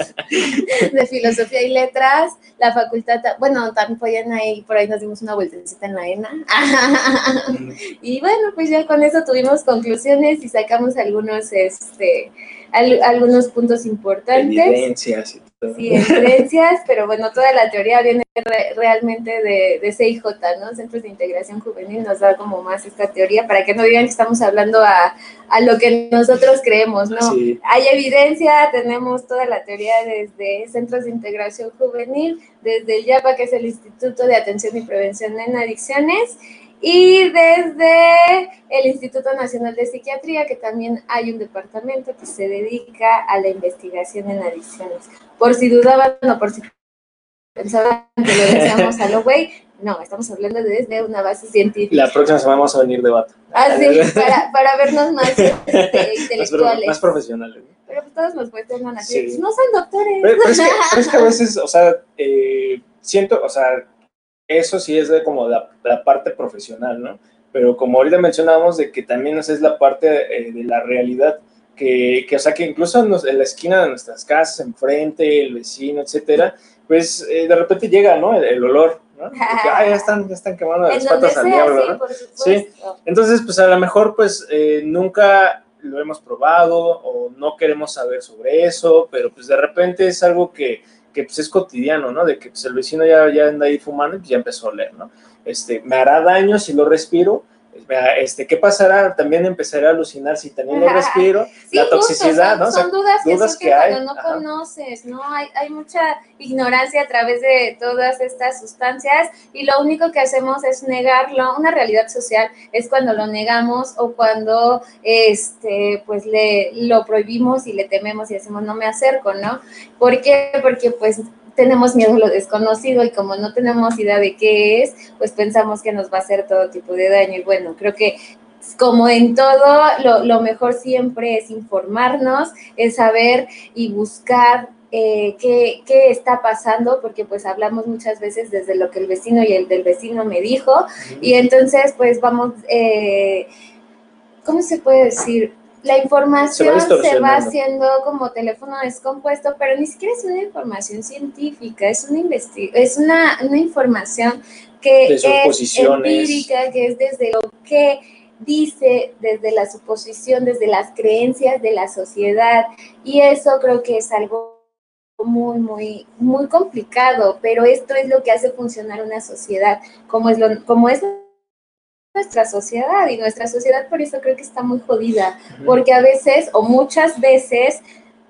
de filosofía y letras. La facultad, ta- bueno, también podían ahí, por ahí nos dimos una vueltecita en la ENA. y bueno, pues ya con eso tuvimos conclusiones y sacamos algunos, este, al- algunos puntos importantes. Evidencias y. Sí, evidencias, pero bueno, toda la teoría viene re- realmente de, de CIJ, ¿no? Centros de Integración Juvenil nos da como más esta teoría para que no digan que estamos hablando a, a lo que nosotros creemos, ¿no? Sí, Hay evidencia, tenemos toda la teoría desde Centros de Integración Juvenil, desde el YAPA, que es el Instituto de Atención y Prevención en Adicciones, y desde el Instituto Nacional de Psiquiatría, que también hay un departamento que se dedica a la investigación en adicciones. Por si dudaban o por si pensaban que lo decíamos a lo güey, no, estamos hablando desde una base científica. la próxima semana vamos a venir de bata. Ah, sí, para, para vernos más este, intelectuales. más profesionales. Pero pues todos nos cuestionan así, Sí. no son doctores. Pero, pero es que, pero es que a veces, o sea, eh, siento, o sea, eso sí es de como la, la parte profesional, ¿no? Pero como ahorita mencionábamos de que también esa es la parte eh, de la realidad, que, que, o sea, que incluso en, nos- en la esquina de nuestras casas, enfrente, el vecino, etcétera, pues eh, de repente llega, ¿no? El, el olor, ¿no? De que, ah, ya están, ya están quemando las patas al diablo, sí, ¿no? por supuesto. Entonces, pues a lo mejor, pues eh, nunca lo hemos probado o no queremos saber sobre eso, pero pues de repente es algo que, que pues es cotidiano, ¿no? De que pues, el vecino ya, ya anda ahí fumando y pues, ya empezó a oler, ¿no? Este, me hará daño si lo respiro, este, ¿qué pasará? También empezaré a alucinar si también Ajá. respiro, Sí, la justo, toxicidad, son, ¿no? Son dudas que dudas surgen que hay, cuando no ajá. conoces, ¿no? Hay, hay mucha ignorancia a través de todas estas sustancias y lo único que hacemos es negarlo. Una realidad social es cuando lo negamos o cuando este pues le lo prohibimos y le tememos y decimos no me acerco, ¿no? ¿Por qué? Porque pues tenemos miedo a lo desconocido y como no tenemos idea de qué es, pues pensamos que nos va a hacer todo tipo de daño. Y bueno, creo que como en todo, lo, lo mejor siempre es informarnos, es saber y buscar eh, qué, qué está pasando, porque pues hablamos muchas veces desde lo que el vecino y el del vecino me dijo, y entonces pues vamos, eh, ¿cómo se puede decir? La información Se se va haciendo como teléfono descompuesto, pero ni siquiera es una información científica, es una, es una, una información que es empírica, que es desde lo que dice, desde la suposición, desde las creencias de la sociedad, y eso creo que es algo muy, muy, muy complicado, pero esto es lo que hace funcionar una sociedad, como es, lo, como es nuestra sociedad, y nuestra sociedad por eso creo que está muy jodida, porque a veces o muchas veces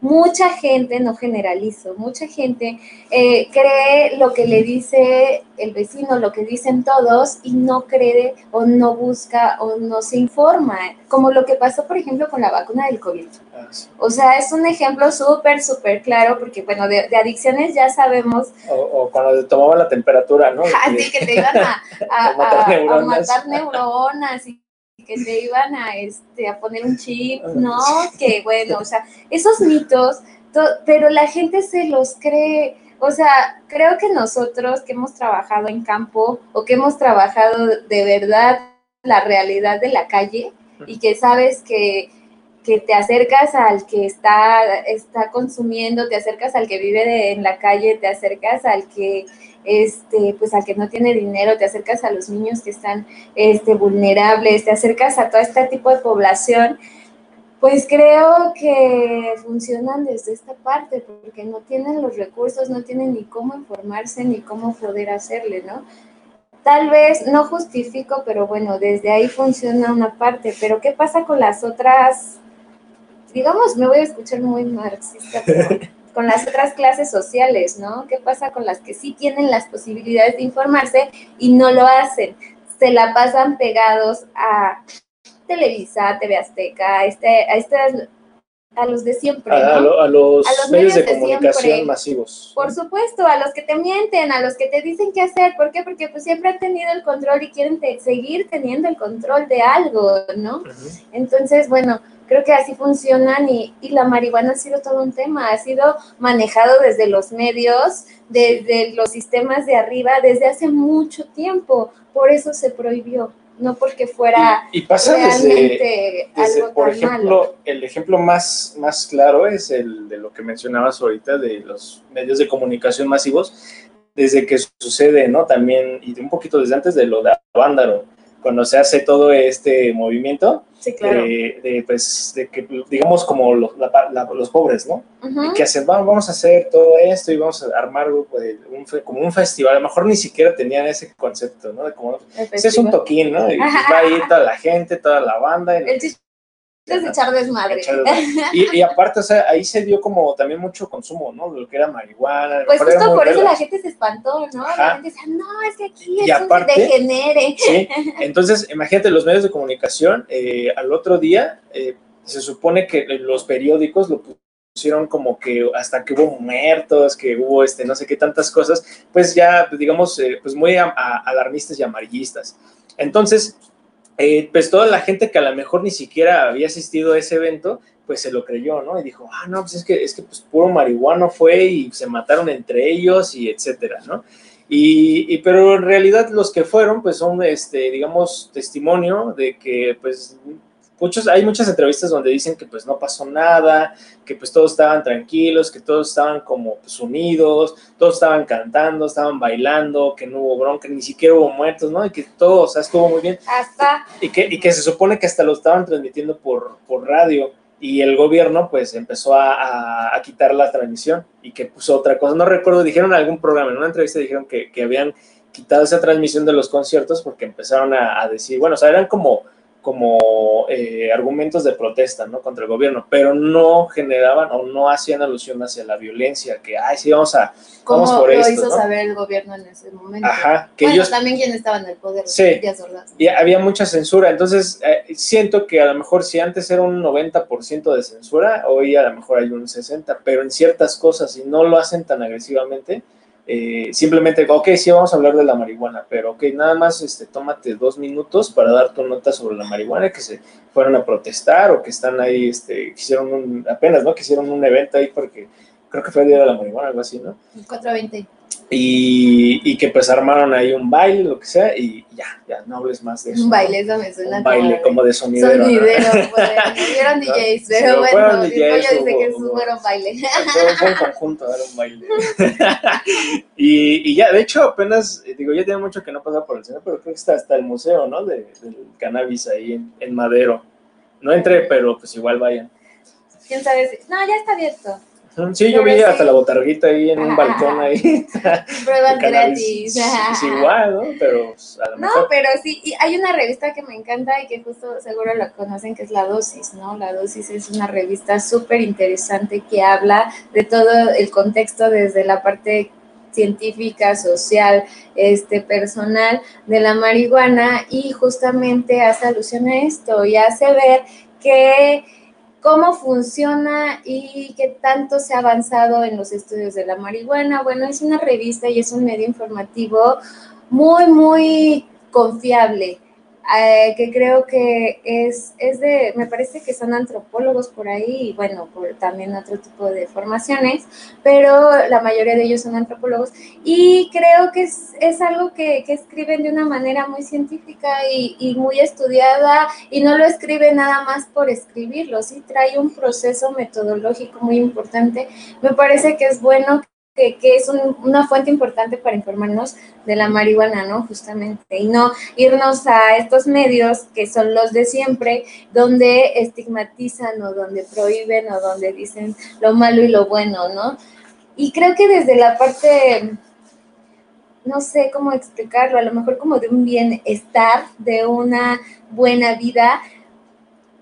mucha gente, no generalizo, mucha gente eh, cree lo que le dice el vecino, lo que dicen todos y no cree o no busca o no se informa, como lo que pasó por ejemplo con la vacuna del COVID. Ah. O sea, es un ejemplo súper, súper claro porque bueno, de, de adicciones ya sabemos O, o cuando te tomaban la temperatura, ¿no? Así que te iban a, a- matar neuronas y que te iban a, este, a poner un chip, ¿no? Que bueno, o sea, esos mitos, to- pero la gente se los cree. O sea, creo que nosotros que hemos trabajado en campo o que hemos trabajado de verdad la realidad de la calle y que sabes que, que te acercas al que está, está consumiendo, te acercas al que vive de- en la calle, te acercas al que este, pues al que no tiene dinero, te acercas a los niños que están este, vulnerables, te acercas a todo este tipo de población, pues creo que funcionan desde esta parte, porque no tienen los recursos, no tienen ni cómo informarse, ni cómo poder hacerle, ¿no? Tal vez no justifico, pero bueno, desde ahí funciona una parte, pero ¿qué pasa con las otras, digamos, me voy a escuchar muy marxista, pero con las otras clases sociales, ¿no? ¿Qué pasa con las que sí tienen las posibilidades de informarse y no lo hacen? Se la pasan pegados a Televisa, TV Azteca, a, este, a, estas- a los de siempre, A, a ¿no? lo- a los, A los medios, medios de de comunicación siempre. masivos. Por supuesto, a los que te mienten, a los que te dicen qué hacer. ¿Por qué? Porque pues siempre han tenido el control y quieren te- seguir teniendo el control de algo, ¿no? Entonces, bueno, creo que así funcionan y, y la marihuana ha sido todo un tema, ha sido manejado desde los medios, desde los sistemas de arriba, desde hace mucho tiempo. Por eso se prohibió, no porque fuera Y, y pasa desde, realmente desde, algo por tan ejemplo, malo. el ejemplo más, más claro es el de lo que mencionabas ahorita de los medios de comunicación masivos, desde que sucede, ¿no? También, y de un poquito desde antes de lo de Avándaro, cuando se hace todo este movimiento, Sí, claro. de, de, pues, de que, digamos, como los, la- la- los pobres, ¿no? Ujú. que hacen, vamos, vamos a hacer todo esto y vamos a armar pues, un fe- como un festival. A lo mejor ni siquiera tenían ese concepto, ¿no? De como, ese es un toquín, ¿no? Y va a ir toda la gente, toda la banda. y- El es echar desmadre. Y, y aparte, o sea, ahí se dio como también mucho consumo, ¿no? Lo que era marihuana. Pues justo por eso la gente se espantó, ¿no? Ajá. La gente decía, no, es que aquí Y es aparte- un degenere. Sí, entonces imagínate los medios de comunicación, eh, al otro día eh, se supone que los periódicos lo pusieron como que hasta que hubo muertos, que hubo este no sé qué tantas cosas, pues ya digamos eh, pues muy a- a- alarmistas y amarillistas. Entonces, eh, pues toda la gente que a lo mejor ni siquiera había asistido a ese evento, pues se lo creyó, ¿no? Y dijo, ah, no, pues es que, es que pues puro marihuano fue y se mataron entre ellos y etcétera, ¿no? Y, y, pero en realidad los que fueron, pues son, este, digamos, testimonio de que, pues, muchos, hay muchas entrevistas donde dicen que, pues, no pasó nada, que, pues, todos estaban tranquilos, que todos estaban como, pues, unidos, todos estaban cantando, estaban bailando, que no hubo bronca, ni siquiera hubo muertos, ¿no? Y que todo, o sea, estuvo muy bien. Hasta Y que, y que se supone que hasta lo estaban transmitiendo por, por radio y el gobierno pues empezó a, a- a quitar la transmisión y que puso otra cosa. No recuerdo, dijeron en algún programa, en una entrevista dijeron que, que habían quitado esa transmisión de los conciertos porque empezaron a, a decir, bueno, o sea, eran como, como eh, argumentos de protesta, ¿no? Contra el gobierno, pero no generaban o no hacían alusión hacia la violencia, que, ay, sí, vamos a, vamos cómo por lo esto, hizo ¿no? saber el gobierno en ese momento. Ajá, que bueno, ellos también quien estaba en el poder, Sí. Ordaz. y había mucha censura. Entonces, eh, siento que a lo mejor si antes era un 90% de censura, hoy a lo mejor hay un 60%, pero en ciertas cosas, y no lo hacen tan agresivamente, eh, simplemente, ok, sí, vamos a hablar de la marihuana, pero ok, nada más este, tómate dos minutos para dar tu nota sobre la marihuana, que se fueron a protestar o que están ahí, este, hicieron un, apenas, ¿no? Que hicieron un evento ahí porque creo que fue el Día de la Marihuana, algo así, ¿no? El 420. Y, y, que pues armaron ahí un baile, lo que sea, y ya, ya, no hables más de eso. Un baile, eso me suena un baile como de sonidero. Sonidero, ¿no? pues, fueron DJs, pero bueno, fueron DJs, pollo dice hubo- que es un buen baile. Fue, fue en conjunto, era un baile. y, y ya, de hecho, apenas, eh, digo, ya tiene mucho que no pasa por el cine, pero creo que está hasta el museo, ¿no? De, del cannabis ahí en, en Madero. No entré, pero pues igual vayan. ¿Quién sabe si... No, ya está abierto. Sí, yo vi hasta la botarguita ahí en un balcón ahí. Pruebas gratis. Es igual, ¿no? Pero pues, a lo No, mejor. pero sí, y hay una revista que me encanta y que justo seguro la conocen, que es La Dosis, ¿no? La Dosis es una revista súper interesante que habla de todo el contexto desde la parte científica, social, este, personal de la marihuana y justamente hace alusión a esto y hace ver que cómo funciona y qué tanto se ha avanzado en los estudios de la marihuana. Bueno, es una revista y es un medio informativo muy, muy confiable, eh, que creo que es, es de, me parece que son antropólogos por ahí, y bueno, por también otro tipo de formaciones, pero la mayoría de ellos son antropólogos, y creo que es, es algo que, que escriben de una manera muy científica y, y muy estudiada, y no lo escribe nada más por escribirlo, sí trae un proceso metodológico muy importante. Me parece que es bueno que, es un- una fuente importante para informarnos de la marihuana, ¿no? Justamente, y no irnos a estos medios que son los de siempre, donde estigmatizan o donde prohíben o donde dicen lo malo y lo bueno, ¿no? Y creo que desde la parte, no sé cómo explicarlo, a lo mejor como de un bienestar, de una buena vida,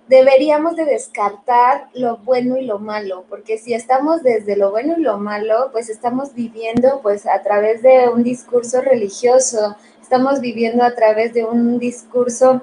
deberíamos de descartar lo bueno y lo malo, porque si estamos desde lo bueno y lo malo, pues estamos viviendo pues a través de un discurso religioso, estamos viviendo a través de un discurso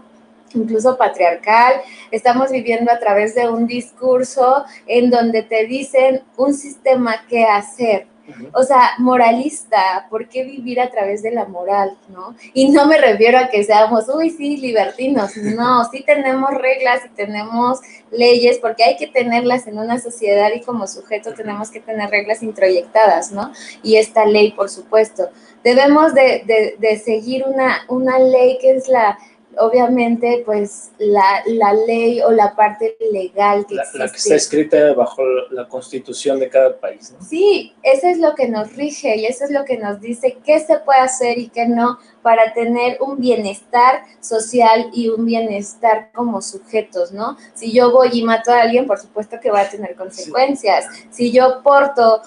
incluso patriarcal, estamos viviendo a través de un discurso en donde te dicen un sistema que hacer. O sea, moralista, ¿por qué vivir a través de la moral, no? Y no me refiero a que seamos, uy, sí, libertinos, no, sí tenemos reglas y tenemos leyes, porque hay que tenerlas en una sociedad y como sujeto tenemos que tener reglas introyectadas, ¿no? Y esta ley, por supuesto. Debemos de, de- de seguir una, una ley que es la, obviamente, pues la, la ley o la parte legal que La, existe. la que está escrita bajo la constitución de cada país, ¿no? Sí, eso es lo que nos rige y eso es lo que nos dice qué se puede hacer y qué no para tener un bienestar social y un bienestar como sujetos, ¿no? Si yo voy y mato a alguien, por supuesto que va a tener consecuencias. Si yo porto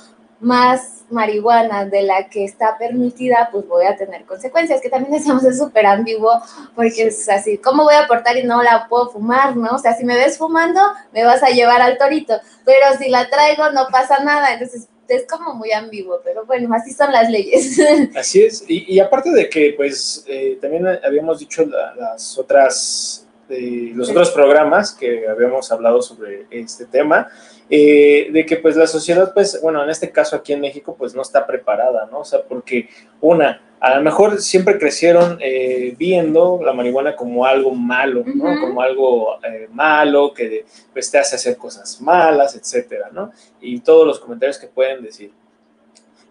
más marihuana de la que está permitida, pues voy a tener consecuencias, que también decíamos es súper ambiguo, porque es así, ¿cómo voy a portar y no la puedo fumar, no? O sea, si me ves fumando, me vas a llevar al torito, pero si la traigo no pasa nada, entonces es como muy ambiguo, pero bueno, así son las leyes. Así es, y, y aparte de que, pues, eh, también habíamos dicho la- las otras, eh, los otros programas que habíamos hablado sobre este tema, eh, de que, pues, la sociedad, pues, bueno, en este caso aquí en México, pues, no está preparada, ¿no? O sea, porque, una, a lo mejor siempre crecieron eh, viendo la marihuana como algo malo, ¿no? Ujú. Como algo eh, malo, que, pues, te hace hacer cosas malas, etcétera, ¿no? Y todos los comentarios que pueden decir.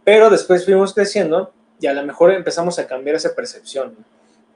Pero después fuimos creciendo y a lo mejor empezamos a cambiar esa percepción.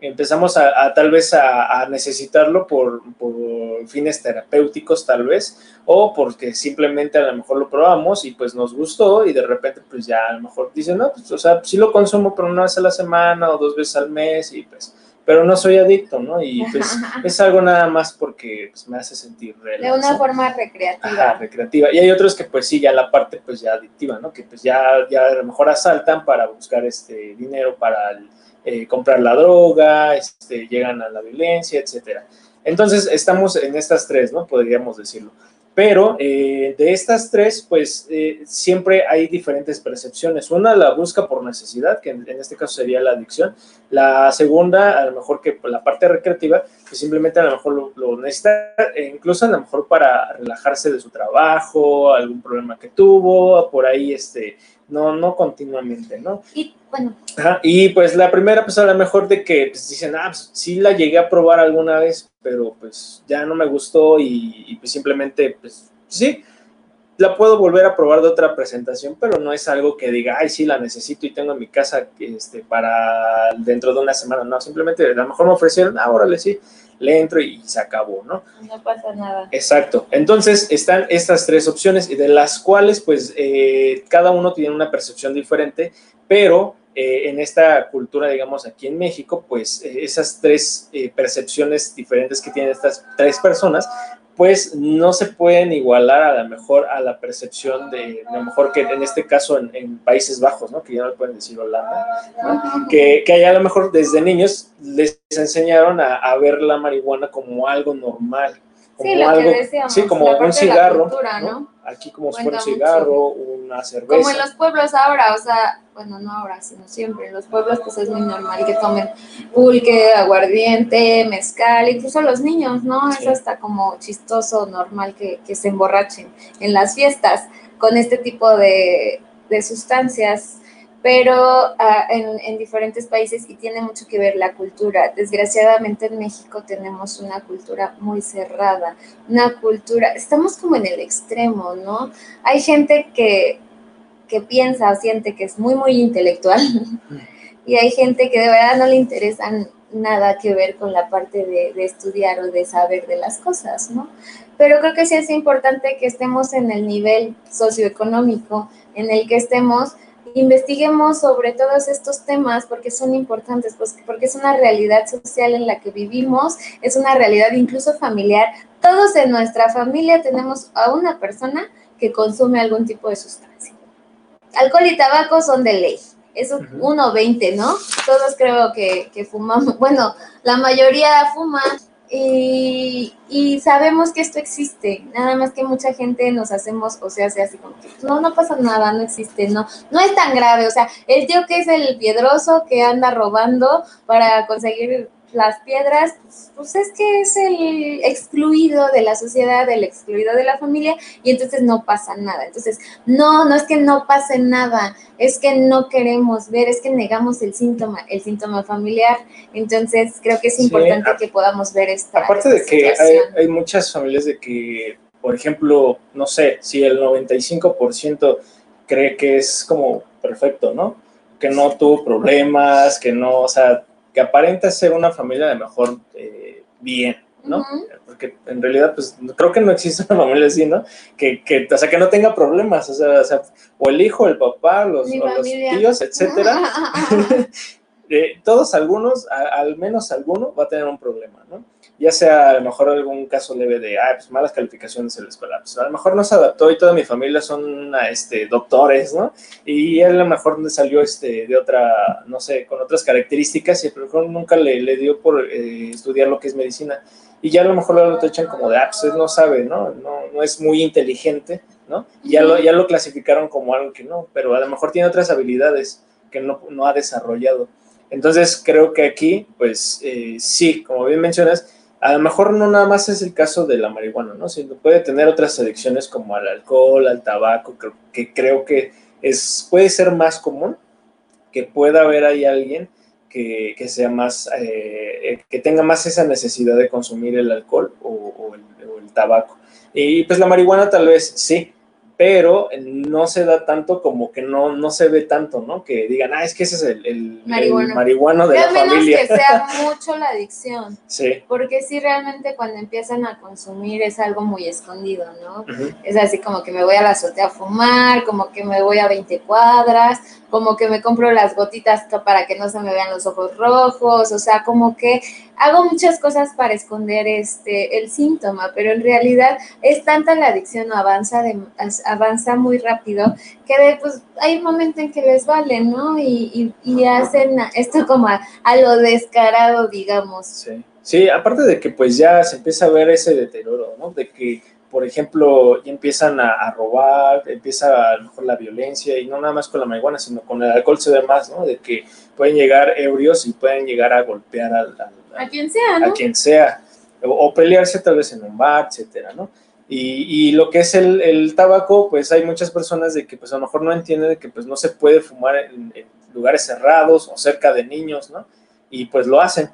Empezamos a, a tal vez a, a necesitarlo por, por fines terapéuticos tal vez, o porque simplemente a lo mejor lo probamos y pues nos gustó y de repente pues ya a lo mejor dicen, no, pues o sea, sí lo consumo pero una vez a la semana o dos veces al mes y pues, pero no soy adicto, ¿no? Y pues es algo nada más porque pues, me hace sentir De relax, una ¿no? forma recreativa. Ajá, recreativa. Y hay otros que pues sí, ya la parte pues ya adictiva, ¿no? Que pues ya, ya a lo mejor asaltan para buscar este dinero para el, eh, comprar la droga, este, llegan a la violencia, etcétera. Entonces estamos en estas tres, ¿no? Podríamos decirlo. Pero eh, de estas tres, pues eh, siempre hay diferentes percepciones. Una la busca por necesidad, que en, este caso sería la adicción. La segunda, a lo mejor que la parte recreativa, que simplemente a lo mejor lo, lo necesita, e incluso a lo mejor para relajarse de su trabajo, algún problema que tuvo, por ahí, este, no, no continuamente, ¿no? Y bueno, Ajá, Y pues la primera, pues a lo mejor de que pues, dicen, ah, pues sí la llegué a probar alguna vez, pero pues ya no me gustó y, y, pues simplemente, pues sí, la puedo volver a probar de otra presentación, pero no es algo que diga, ay, sí, la necesito y tengo en mi casa este, para dentro de una semana. No, simplemente a lo mejor me ofrecieron, ah, órale, sí, le entro y se acabó, ¿no? No pasa nada. Exacto. Entonces están estas tres opciones, y de las cuales, pues, eh, cada uno tiene una percepción diferente, pero eh, en esta cultura, digamos, aquí en México, pues eh, esas tres percepciones diferentes que tienen estas tres personas, pues no se pueden igualar a lo mejor a la percepción de, a lo mejor que en este caso en, Países Bajos, ¿no? Que ya no pueden decir Holanda, que, que allá a lo mejor desde niños les enseñaron a, a ver la marihuana como algo normal, sí, lo que decíamos, sí, como un cigarro, ¿no? Aquí como si fuera un cigarro, una cerveza. Como en los pueblos ahora, o sea, bueno, no ahora, sino siempre, en los pueblos pues es muy normal que tomen pulque, aguardiente, mezcal, incluso los niños, ¿no? Es hasta como chistoso, normal que, que, se emborrachen en las fiestas con este tipo de, de sustancias pero ah, en, diferentes países y tiene mucho que ver la cultura. Desgraciadamente en México tenemos una cultura muy cerrada, una cultura, estamos como en el extremo, ¿no? Hay gente que, que piensa o siente que es muy, muy intelectual y hay gente que de verdad no le interesa nada que ver con la parte de, de estudiar o de saber de las cosas, ¿no? Pero creo que sí es importante que estemos en el nivel socioeconómico en el que estemos investiguemos sobre todos estos temas porque son importantes, pues, porque es una realidad social en la que vivimos, es una realidad incluso familiar. Todos en nuestra familia tenemos a una persona que consume algún tipo de sustancia. Alcohol y tabaco son de ley. Eso es 1.20, ¿no? Todos creo que, que fumamos. Bueno, la mayoría fuma y, sabemos que esto existe, nada más que mucha gente nos hacemos, o sea, así como que no, no pasa nada, no existe, no, no es tan grave, o sea, el tío que es el piedroso que anda robando para conseguir las piedras, pues, pues, es que es el excluido de la sociedad, el excluido de la familia, y entonces no pasa nada. Entonces, no, no es que no pase nada, es que no queremos ver, es que negamos el síntoma, el síntoma familiar. Entonces, creo que es importante que podamos ver esta. Aparte de que hay, hay muchas familias de que, por ejemplo, no sé, si el 95% cree que es como perfecto, ¿no? Que no tuvo problemas, que no, o sea, que aparenta ser una familia de mejor eh, bien, ¿no? Porque en realidad, pues, creo que no existe una familia así, ¿no? Que, que, o sea, que no tenga problemas, o sea, o, sea, o el hijo, el papá, los, los tíos, etcétera. eh, todos algunos, al menos alguno, va a tener un problema, ¿no? Ya sea a lo mejor algún caso leve de, ah, pues malas calificaciones en la escuela, pues a lo mejor no se adaptó y toda mi familia son este, doctores, ¿no? Y él a lo mejor salió este, de otra, no sé, con otras características y a lo mejor nunca le, le dio por eh, estudiar lo que es medicina. Y ya a lo mejor lo echan como de, ah, pues él no sabe, ¿no? No, no es muy inteligente, ¿no? Y ya lo, ya lo clasificaron como algo que no, pero a lo mejor tiene otras habilidades que no, no ha desarrollado. Entonces creo que aquí, pues eh, sí, como bien mencionas, a lo mejor no nada más es el caso de la marihuana, ¿no? Sino puede tener otras adicciones como al alcohol, al tabaco, que, creo que es, puede ser más común que pueda haber ahí alguien que, sea más, eh, que tenga más esa necesidad de consumir el alcohol o el tabaco. Y pues la marihuana tal vez sí, pero no se da tanto como que no, no se ve tanto, ¿no? Que digan, ah, es que ese es el, el, marihuano de la menos familia. que sea mucho la adicción. Sí. Porque sí, realmente cuando empiezan a consumir es algo muy escondido, ¿no? Es así como que me voy a la azotea a fumar, como que me voy a 20 cuadras, como que me compro las gotitas para que no se me vean los ojos rojos, o sea, como que hago muchas cosas para esconder este el síntoma, pero en realidad es tanta la adicción, avanza de, avanza muy rápido que pues hay un momento en que les vale, ¿no? Y, y, hacen esto como a, a, lo descarado, digamos. Sí. sí, aparte de que pues ya se empieza a ver ese deterioro, ¿no? De que por ejemplo, ya empiezan a, robar, empieza a lo mejor la violencia, y no nada más con la marihuana, sino con el alcohol se ve más, ¿no? De que pueden llegar ebrios y pueden llegar a golpear al, a quien sea, ¿no? A quien sea, o, pelearse tal vez en un bar, etcétera, ¿no? Y, y lo que es el, el, tabaco, pues hay muchas personas de que pues a lo mejor no entienden de que pues no se puede fumar en, en lugares cerrados o cerca de niños, ¿no? Y pues lo hacen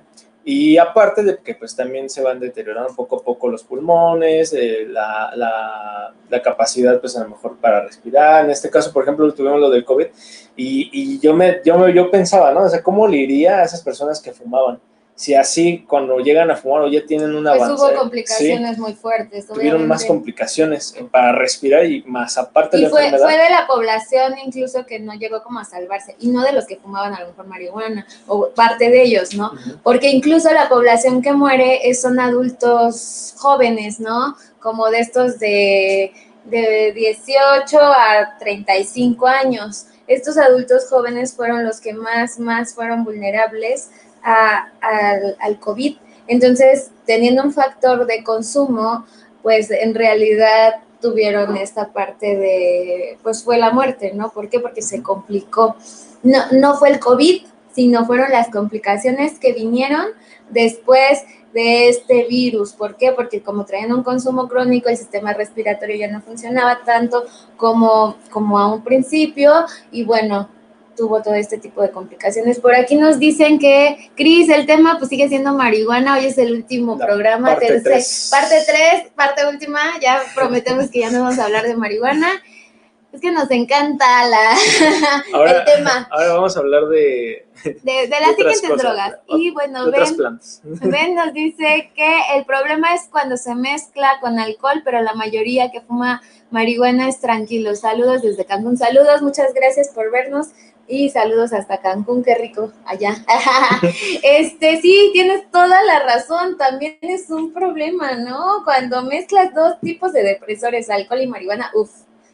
Y aparte de que pues también se van deteriorando poco a poco los pulmones, eh, la, la, la, capacidad pues a lo mejor para respirar. En este caso, por ejemplo, tuvimos lo del COVID y, y yo, me, yo, me, yo pensaba, ¿no? O sea, ¿cómo le iría a esas personas que fumaban? Si así cuando llegan a fumar o ya tienen un pues avance. hubo complicaciones muy fuertes. Tuvieron más complicaciones para respirar y más aparte y de la fue, enfermedad. fue de la población incluso que no llegó como a salvarse y no de los que fumaban a lo mejor marihuana o parte de ellos, ¿no? Porque incluso la población que muere es- son adultos jóvenes, ¿no? Como de estos de, de 18 a 35 años. Estos adultos jóvenes fueron los que más, más fueron vulnerables a- al, COVID. Entonces, teniendo un factor de consumo, pues en realidad tuvieron esta parte de, pues fue la muerte, ¿no? ¿Por qué? Porque se complicó. No, no fue el COVID, sino fueron las complicaciones que vinieron después de este virus. ¿Por qué? Porque como traían un consumo crónico, el sistema respiratorio ya no funcionaba tanto como, como a un principio y bueno, tuvo todo este tipo de complicaciones. Por aquí nos dicen que, Cris, el tema pues sigue siendo marihuana, hoy es el último La programa, parte tercer- tres. parte 3, parte última, ya prometemos que ya no vamos a hablar de marihuana. Es que nos encanta la, Ahora, el tema ahora vamos a hablar de, de, de las siguientes cosas, drogas. o- Y bueno, otras ven. Ben nos dice que el problema es cuando se mezcla con alcohol, pero la mayoría que fuma marihuana es tranquilo. Saludos desde Cancún. Saludos, muchas gracias por vernos y saludos hasta Cancún, qué rico allá. este, sí, tienes toda la razón. También es un problema, ¿no? Cuando mezclas dos tipos de depresores, alcohol y marihuana, uff.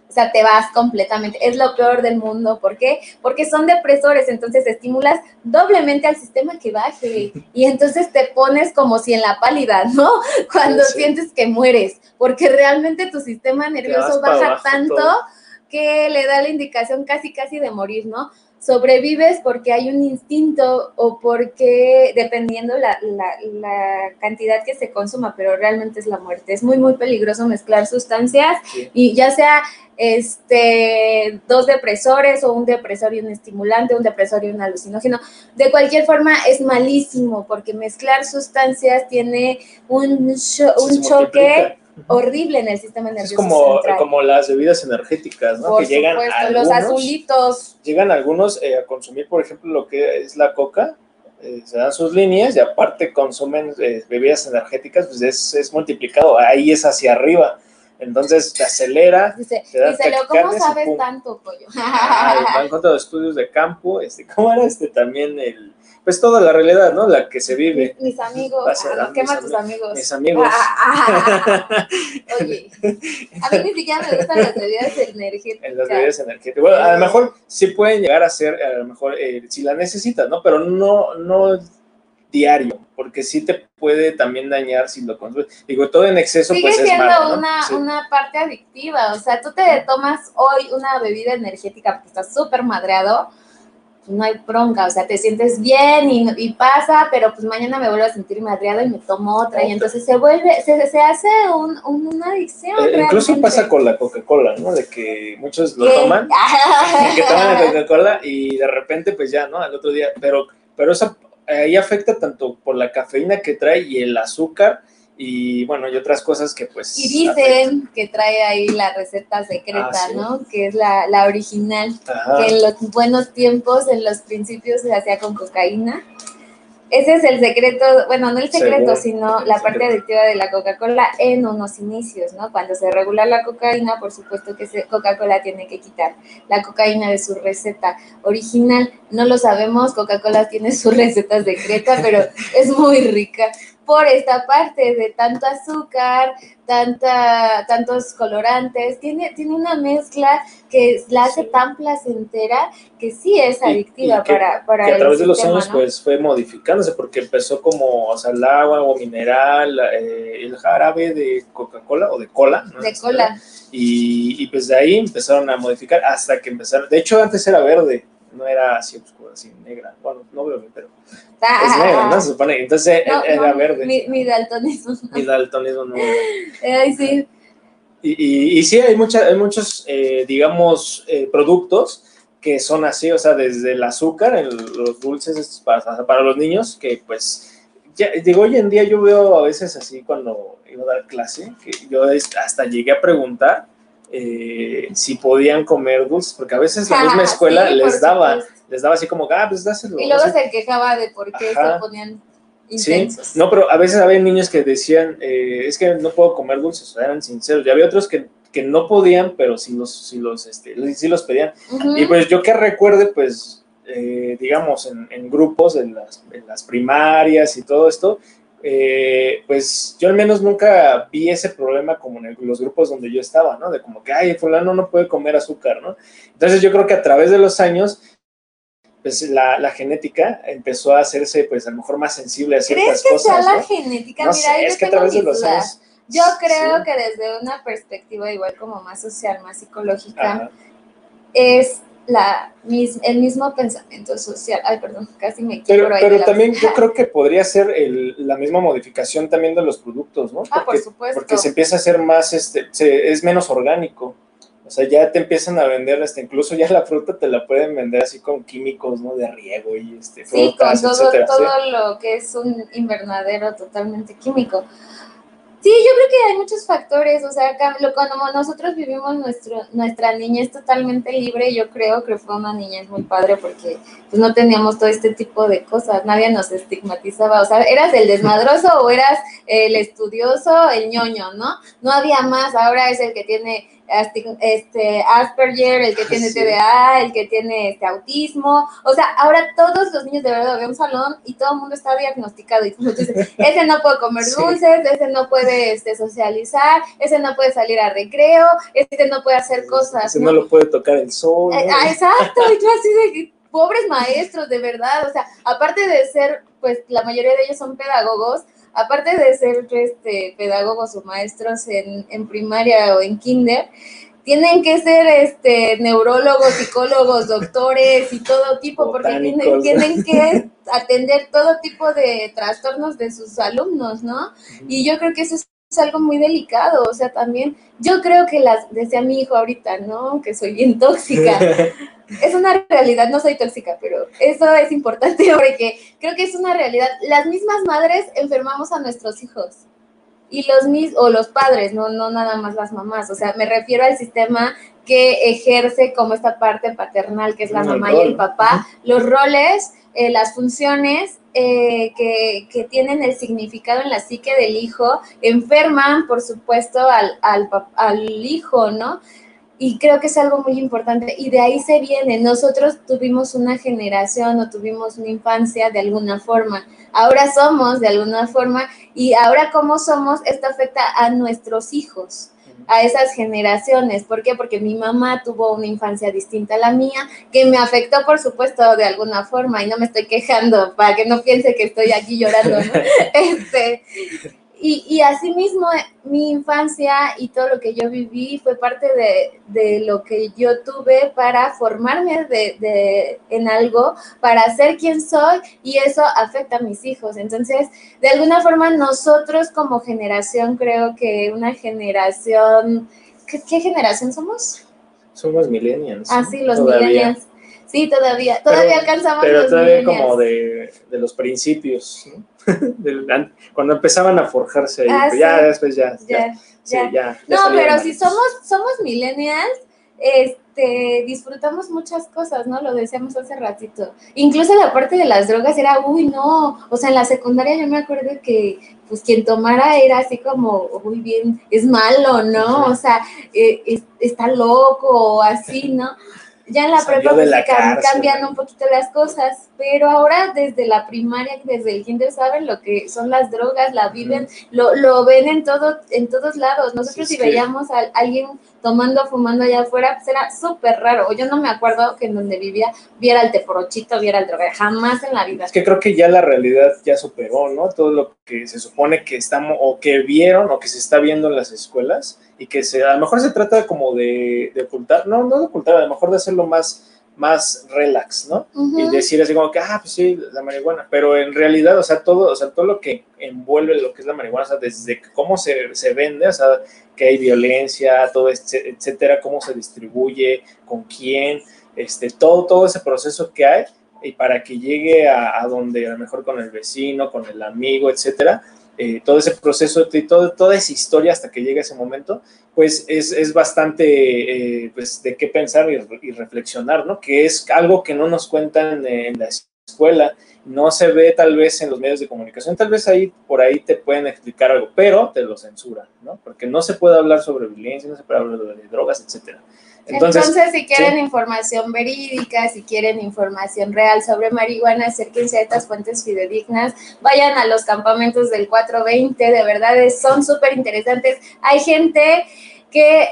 O sea, te vas completamente. Es lo peor del mundo. ¿Por qué? Porque son depresores, entonces estimulas doblemente al sistema que baje. Y entonces te pones como si en la pálida, ¿no? Cuando Sí. sientes que mueres. Porque realmente tu sistema nervioso baja tanto todo. Que le da la indicación casi, casi de morir, ¿no? Sobrevives porque hay un instinto o porque, dependiendo la, la, la cantidad que se consuma, pero realmente es la muerte. Es muy, muy peligroso mezclar sustancias Sí. y ya sea este dos depresores o un depresor y un estimulante, un depresor y un alucinógeno. De cualquier forma es malísimo porque mezclar sustancias tiene un, cho- un choque. Horrible en el sistema nervioso Es como, central. como las bebidas energéticas, ¿no? Por que llegan supuesto, los algunos, azulitos. llegan algunos eh, a consumir, por ejemplo, lo que es la coca, eh, se dan sus líneas y aparte consumen eh, bebidas energéticas, pues es, es multiplicado, ahí es hacia arriba. Entonces te acelera. Dice, Te da dice ¿cómo sabes tanto, pollo? Con todos los estudios de campo, este, ¿cómo era este también el, pues toda la realidad, ¿no? La que se vive. mis, mis amigos, ah, no, quema tus ami- amigos. Mis amigos. Ah, ah, ah. Oye, a mí ni siquiera me gustan las bebidas energéticas. En las bebidas energéticas. Bueno, a lo mejor sí pueden llegar a ser, a lo mejor eh, si la necesitas, ¿no? Pero no, no diario, porque sí te puede también dañar si lo consumes. Digo, todo en exceso, Sigue pues es siendo malo, ¿no? una, Sí. una parte adictiva. O sea, tú te tomas hoy una bebida energética porque estás súper madreado, no hay bronca. O sea, te sientes bien y, y pasa, pero pues mañana me vuelvo a sentir madreado y me tomo otra. Y entonces se vuelve, se, se hace un- un- una adicción. Eh, incluso pasa con la Coca-Cola, ¿no? De que muchos lo ¿Qué? toman, que toman la Coca-Cola y de repente, pues ya, ¿no? Al otro día, pero, pero eso ahí afecta tanto por la cafeína que trae y el azúcar y bueno, y otras cosas que pues... Y dicen que trae ahí la receta secreta, Ah, sí. ¿no? Que es la, la original. Ajá. que en los buenos tiempos, en los principios se hacía con cocaína. Ese es el secreto, bueno, no el secreto, sino la parte secreto. adictiva de la Coca-Cola en unos inicios, ¿no? Cuando se regula la cocaína, por supuesto que Coca-Cola tiene que quitar la cocaína de su receta original. No lo sabemos, Coca-Cola tiene su receta secreta, pero es muy rica por esta parte de tanto azúcar, tanta, tantos colorantes, tiene, tiene una mezcla que la hace Sí. tan placentera que sí es Y- adictiva y que- para, para que a el través de los años ¿no? pues fue modificándose porque empezó como, o sea, el agua, agua mineral, eh, el jarabe de Coca-Cola o de cola. ¿no? de cola. Y, y pues de ahí empezaron a modificar hasta que empezaron, de hecho antes era verde, no era así oscura, así negra, bueno, no verde, pero es negra, ¿no? Se supone, entonces No, era no, verde. Mi, mi daltonismo. Y daltonismo no. Ay, sí. Y, y, y sí, hay, mucha, hay muchos, eh, digamos, eh, productos que son así, o sea, desde el azúcar, el- los dulces para, para los niños, que pues ya, digo, hoy en día yo veo a veces así cuando iba a dar clase, que yo hasta llegué a preguntar eh, si podían comer dulces, porque a veces la misma escuela les daba, les daba así como, ah, pues dáselo. Y luego se quejaba de por qué se ponían intensos. Sí, no, pero a veces había niños que decían, eh, es que no puedo comer dulces, eran sinceros, y había otros que, que no podían, pero sí los, sí los, este, sí los pedían. Y pues yo que recuerde, pues, eh, digamos, en, en grupos, en las, en las primarias y todo esto, eh, pues yo al menos nunca vi ese problema como en los grupos donde yo estaba, ¿no? De como que, ay, fulano no puede comer azúcar, ¿no? Entonces yo creo que a través de los años, pues la, genética empezó a hacerse, pues a lo mejor más sensible a ciertas ¿Crees que Sea la genética? No Mira, es que a través de los años... Yo creo que desde una perspectiva igual como más social, más psicológica, es la, el mismo pensamiento social. Ay, perdón, casi me Pero, pero también yo creo que podría ser la misma modificación también de los productos, ¿no? ah, por supuesto. Porque se empieza a hacer más, este, es menos orgánico. O sea, ya te empiezan a vender, hasta incluso ya la fruta te la pueden vender así con químicos, ¿no? De riego y este, Sí, con todo, todo lo que es un invernadero totalmente químico. Sí, yo creo que hay muchos factores, o sea, cuando nosotros vivimos nuestro, nuestra niñez totalmente libre, yo creo que fue una niñez muy padre porque pues no teníamos todo este tipo de cosas, nadie nos estigmatizaba, o sea, eras el desmadroso o eras el estudioso, el ñoño, ¿no? No había más, ahora es el que tiene este Asperger, el que tiene TDA, el que tiene este autismo, o sea, ahora todos los niños de verdad había un salón y todo el mundo está diagnosticado y ese no puede comer dulces, ese no puede este, socializar, ese no puede salir a recreo, ese no puede hacer cosas. Ese no, lo puede tocar el sol. Eh, ah, exacto, y tú así de pobres maestros, de verdad, o sea, aparte de ser, pues la mayoría de ellos son pedagogos, aparte de ser este, pedagogos o maestros en, primaria o en kinder, tienen que ser este, neurólogos, psicólogos, doctores y todo tipo, porque tienen, tienen, que atender todo tipo de trastornos de sus alumnos, ¿no? Y yo creo que eso es algo muy delicado, o sea, también yo creo que las, decía mi hijo ahorita, ¿no? Que soy bien tóxica. es una realidad, no soy tóxica, pero eso es importante porque creo que es una realidad. Las mismas madres enfermamos a nuestros hijos y los mis o los padres, no, no nada más las mamás. O sea, me refiero al sistema que ejerce como esta parte paternal, que es la mamá y el papá, los roles, eh, las funciones eh, que, que, tienen el significado en la psique del hijo, enferman, por supuesto, al, al, al hijo, ¿no? Y creo que es algo muy importante y de ahí se viene. Nosotros tuvimos una generación o tuvimos una infancia de alguna forma. Ahora somos de alguna forma y ahora como somos, esto afecta a nuestros hijos a esas generaciones. ¿Por qué? Porque mi mamá tuvo una infancia distinta a la mía, que me afectó, por supuesto, de alguna forma, y no me estoy quejando para que no piense que estoy aquí llorando, ¿no? este, y, y asimismo, mi infancia y todo lo que yo viví fue parte de, de lo que yo tuve para formarme de, de, en algo, para ser quien soy, y eso afecta a mis hijos. Entonces, de alguna forma, nosotros como generación, creo que una generación, ¿qué, qué generación somos? Somos millennials. Ah, sí, los millennials. Sí, todavía, todavía alcanzamos pero todavía como de, de los principios, ¿no? cuando empezaban a forjarse ah, pues ya después ya, ya, no, pero si somos, somos millennials, este, disfrutamos muchas cosas, ¿no? Lo decíamos hace ratito. Incluso la parte de las drogas era, uy, no, o sea, en la secundaria yo me acuerdo que, pues, quien tomara era así como, uy, bien, es malo, ¿no? O sea, eh, está loco o así, ¿no? Ya en la prepa pues, cambian un poquito las cosas, pero ahora desde la primaria, desde el kinder saben lo que son las drogas, la viven, lo, lo ven en todo, en todos lados. Nosotros si veíamos a alguien tomando, fumando allá afuera, pues era súper raro. Yo no me acuerdo que en donde vivía viera el teporochito, viera el droga, jamás en la vida. Es que creo que ya la realidad ya superó, ¿no? Todo lo que se supone que estamos, o que vieron, o que se está viendo en las escuelas, y que se, a lo mejor se trata como de, de ocultar, no, no de ocultar, a lo mejor de hacerlo más más relax, ¿no? Y decir así como que, ah, pues sí, la marihuana, pero en realidad, o sea, todo, o sea, todo lo que envuelve lo que es la marihuana, o sea, desde cómo se, se vende, o sea, que hay violencia, todo, este, etcétera, cómo se distribuye, con quién, este, todo, todo ese proceso que hay, y para que llegue a, donde a lo mejor con el vecino, con el amigo, etcétera, eh, todo ese proceso y todo, toda esa historia hasta que llegue ese momento, pues es, es bastante eh, pues de qué pensar y, reflexionar, ¿no? Que es algo que no nos cuentan en la escuela, no se ve tal vez en los medios de comunicación, tal vez ahí por ahí te pueden explicar algo, pero te lo censuran, ¿no? Porque no se puede hablar sobre violencia, no se puede hablar de drogas, etcétera. Entonces, si quieren información verídica, si quieren información real sobre marihuana, acérquense a estas fuentes fidedignas, vayan a los campamentos del 420, de verdad son súper interesantes. Hay gente que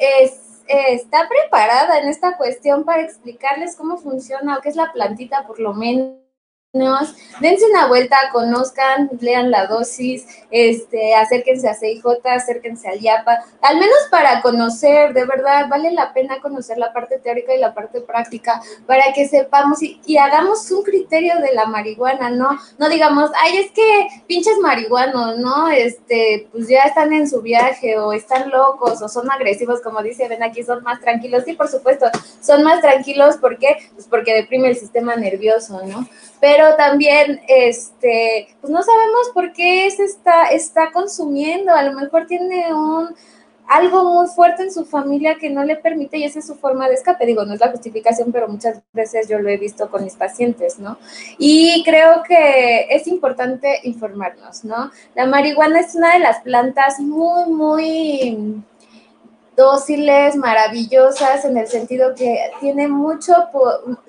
está preparada en esta cuestión para explicarles cómo funciona o qué es la plantita por lo menos dense una vuelta, conozcan, lean la dosis, este, acérquense a CIJ, acérquense al IAPA, al menos para conocer, de verdad, vale la pena conocer la parte teórica y la parte práctica para que sepamos y, hagamos un criterio de la marihuana, ¿no? No digamos, ay, es que pinches marihuanos, ¿no? Este, pues ya están en su viaje o están locos o son agresivos, como dice, ven aquí, son más tranquilos. Sí, por supuesto, son más tranquilos, ¿por qué? Pues porque deprime el sistema nervioso, ¿no? pero también este, pues no sabemos por qué se está, está consumiendo, a lo mejor tiene un algo muy fuerte en su familia que no le permite y esa es su forma de escape. Digo, no es la justificación, pero muchas veces yo lo he visto con mis pacientes, ¿no? Y creo que es importante informarnos, ¿no? La marihuana es una de las plantas muy, muy dóciles, maravillosas, en el sentido que tiene mucho,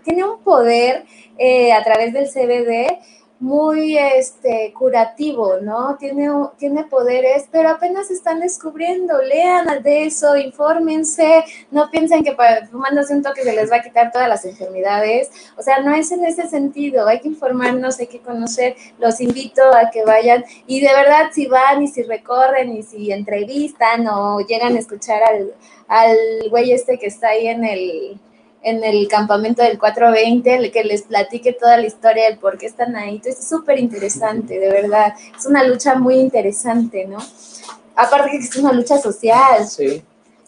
tiene un poder eh, a través del CBD muy este, curativo, ¿no? Tiene, tiene poderes, pero apenas están descubriendo. Lean de eso, infórmense, no piensen que fumándose un toque se les va a quitar todas las enfermedades. O sea, no es en ese sentido. Hay que informarnos, hay que conocer. Los invito a que vayan y de verdad, si van y si recorren y si entrevistan o llegan a escuchar al, al güey este que está ahí en el en el campamento del 420, el que les platique toda la historia del por qué están ahí. Entonces, es súper interesante, de verdad. Es una lucha muy interesante, ¿no? Aparte que es una lucha social. Sí.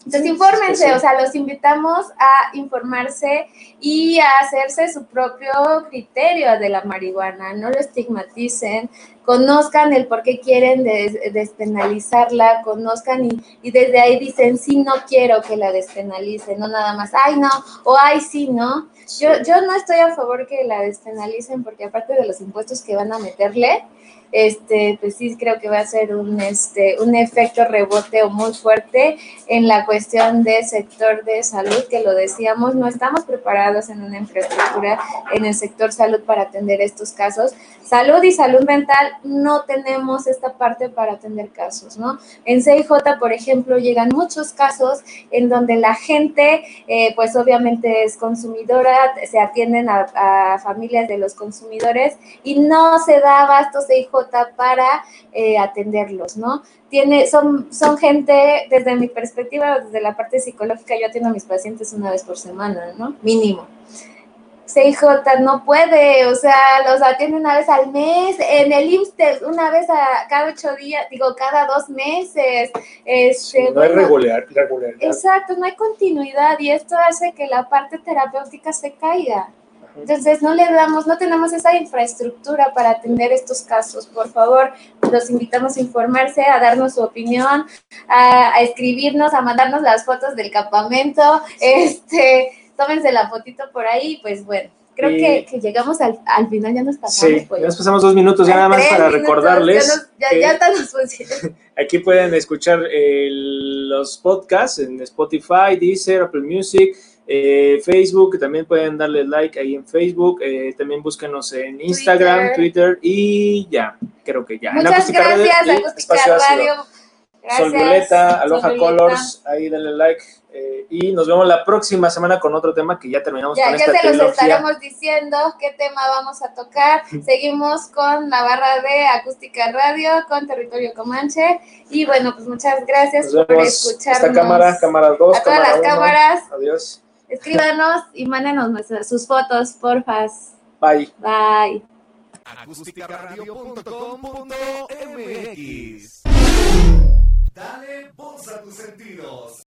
Entonces, infórmense, o sea, los invitamos a informarse y a hacerse su propio criterio de la marihuana, no lo estigmaticen, conozcan el por qué quieren despenalizarla, conozcan y, y, desde ahí dicen, sí, no quiero que la despenalicen, no nada más, ay, no, o ay, sí, no. Yo, yo no estoy a favor que la despenalicen porque aparte de los impuestos que van a meterle, este, pues sí creo que va a ser un, este, un efecto reboteo muy fuerte en la cuestión del sector de salud, que lo decíamos, no estamos preparados en una infraestructura en el sector salud para atender estos casos. Salud y salud mental no tenemos esta parte para atender casos, ¿no? En CIJ, por ejemplo, llegan muchos casos en donde la gente, eh, pues obviamente es consumidora, se atienden a, a familias de los consumidores y no se da abasto CIJ para eh, atenderlos, ¿no? Tiene, son, son gente, desde mi perspectiva, desde la parte psicológica, yo atiendo a mis pacientes una vez por semana, ¿no? Mínimo. CIJ no puede, o sea, los atiende una vez al mes, en el IMSS una vez a cada ocho días, digo, cada dos meses. Este, no hay regularidad. Exacto, no hay continuidad y esto hace que la parte terapéutica se caiga. Entonces, no le damos, no tenemos esa infraestructura para atender estos casos. Por favor, los invitamos a informarse, a darnos su opinión, a, escribirnos, a mandarnos las fotos del campamento. Este, tómense la fotito por ahí, pues bueno. Creo que, llegamos al, final, ya nos pasamos. Sí, ya nos pasamos dos minutos, ya nada más para recordarles. Ya, ya, ya Aquí pueden escuchar los podcasts en Spotify, Deezer, Apple Music, eh, Facebook, también pueden darle like ahí en Facebook, eh, también búsquenos en Instagram, Twitter, y ya, creo que ya. Muchas gracias, Acústica Radio. Gracias, Sol Violeta, Aloha Colors, ahí denle like. Eh, y nos vemos la próxima semana con otro tema que ya terminamos ya, con ya se los estaremos diciendo qué tema vamos a tocar. Seguimos con la barra de Acústica Radio, con Territorio Comanche. Y bueno, pues muchas gracias por escucharnos. Esta cámara, cámara 2, A todas las cámaras. Adiós. Escríbanos y mándenos sus fotos, porfa. Bye. Bye. Dale voz a tus sentidos.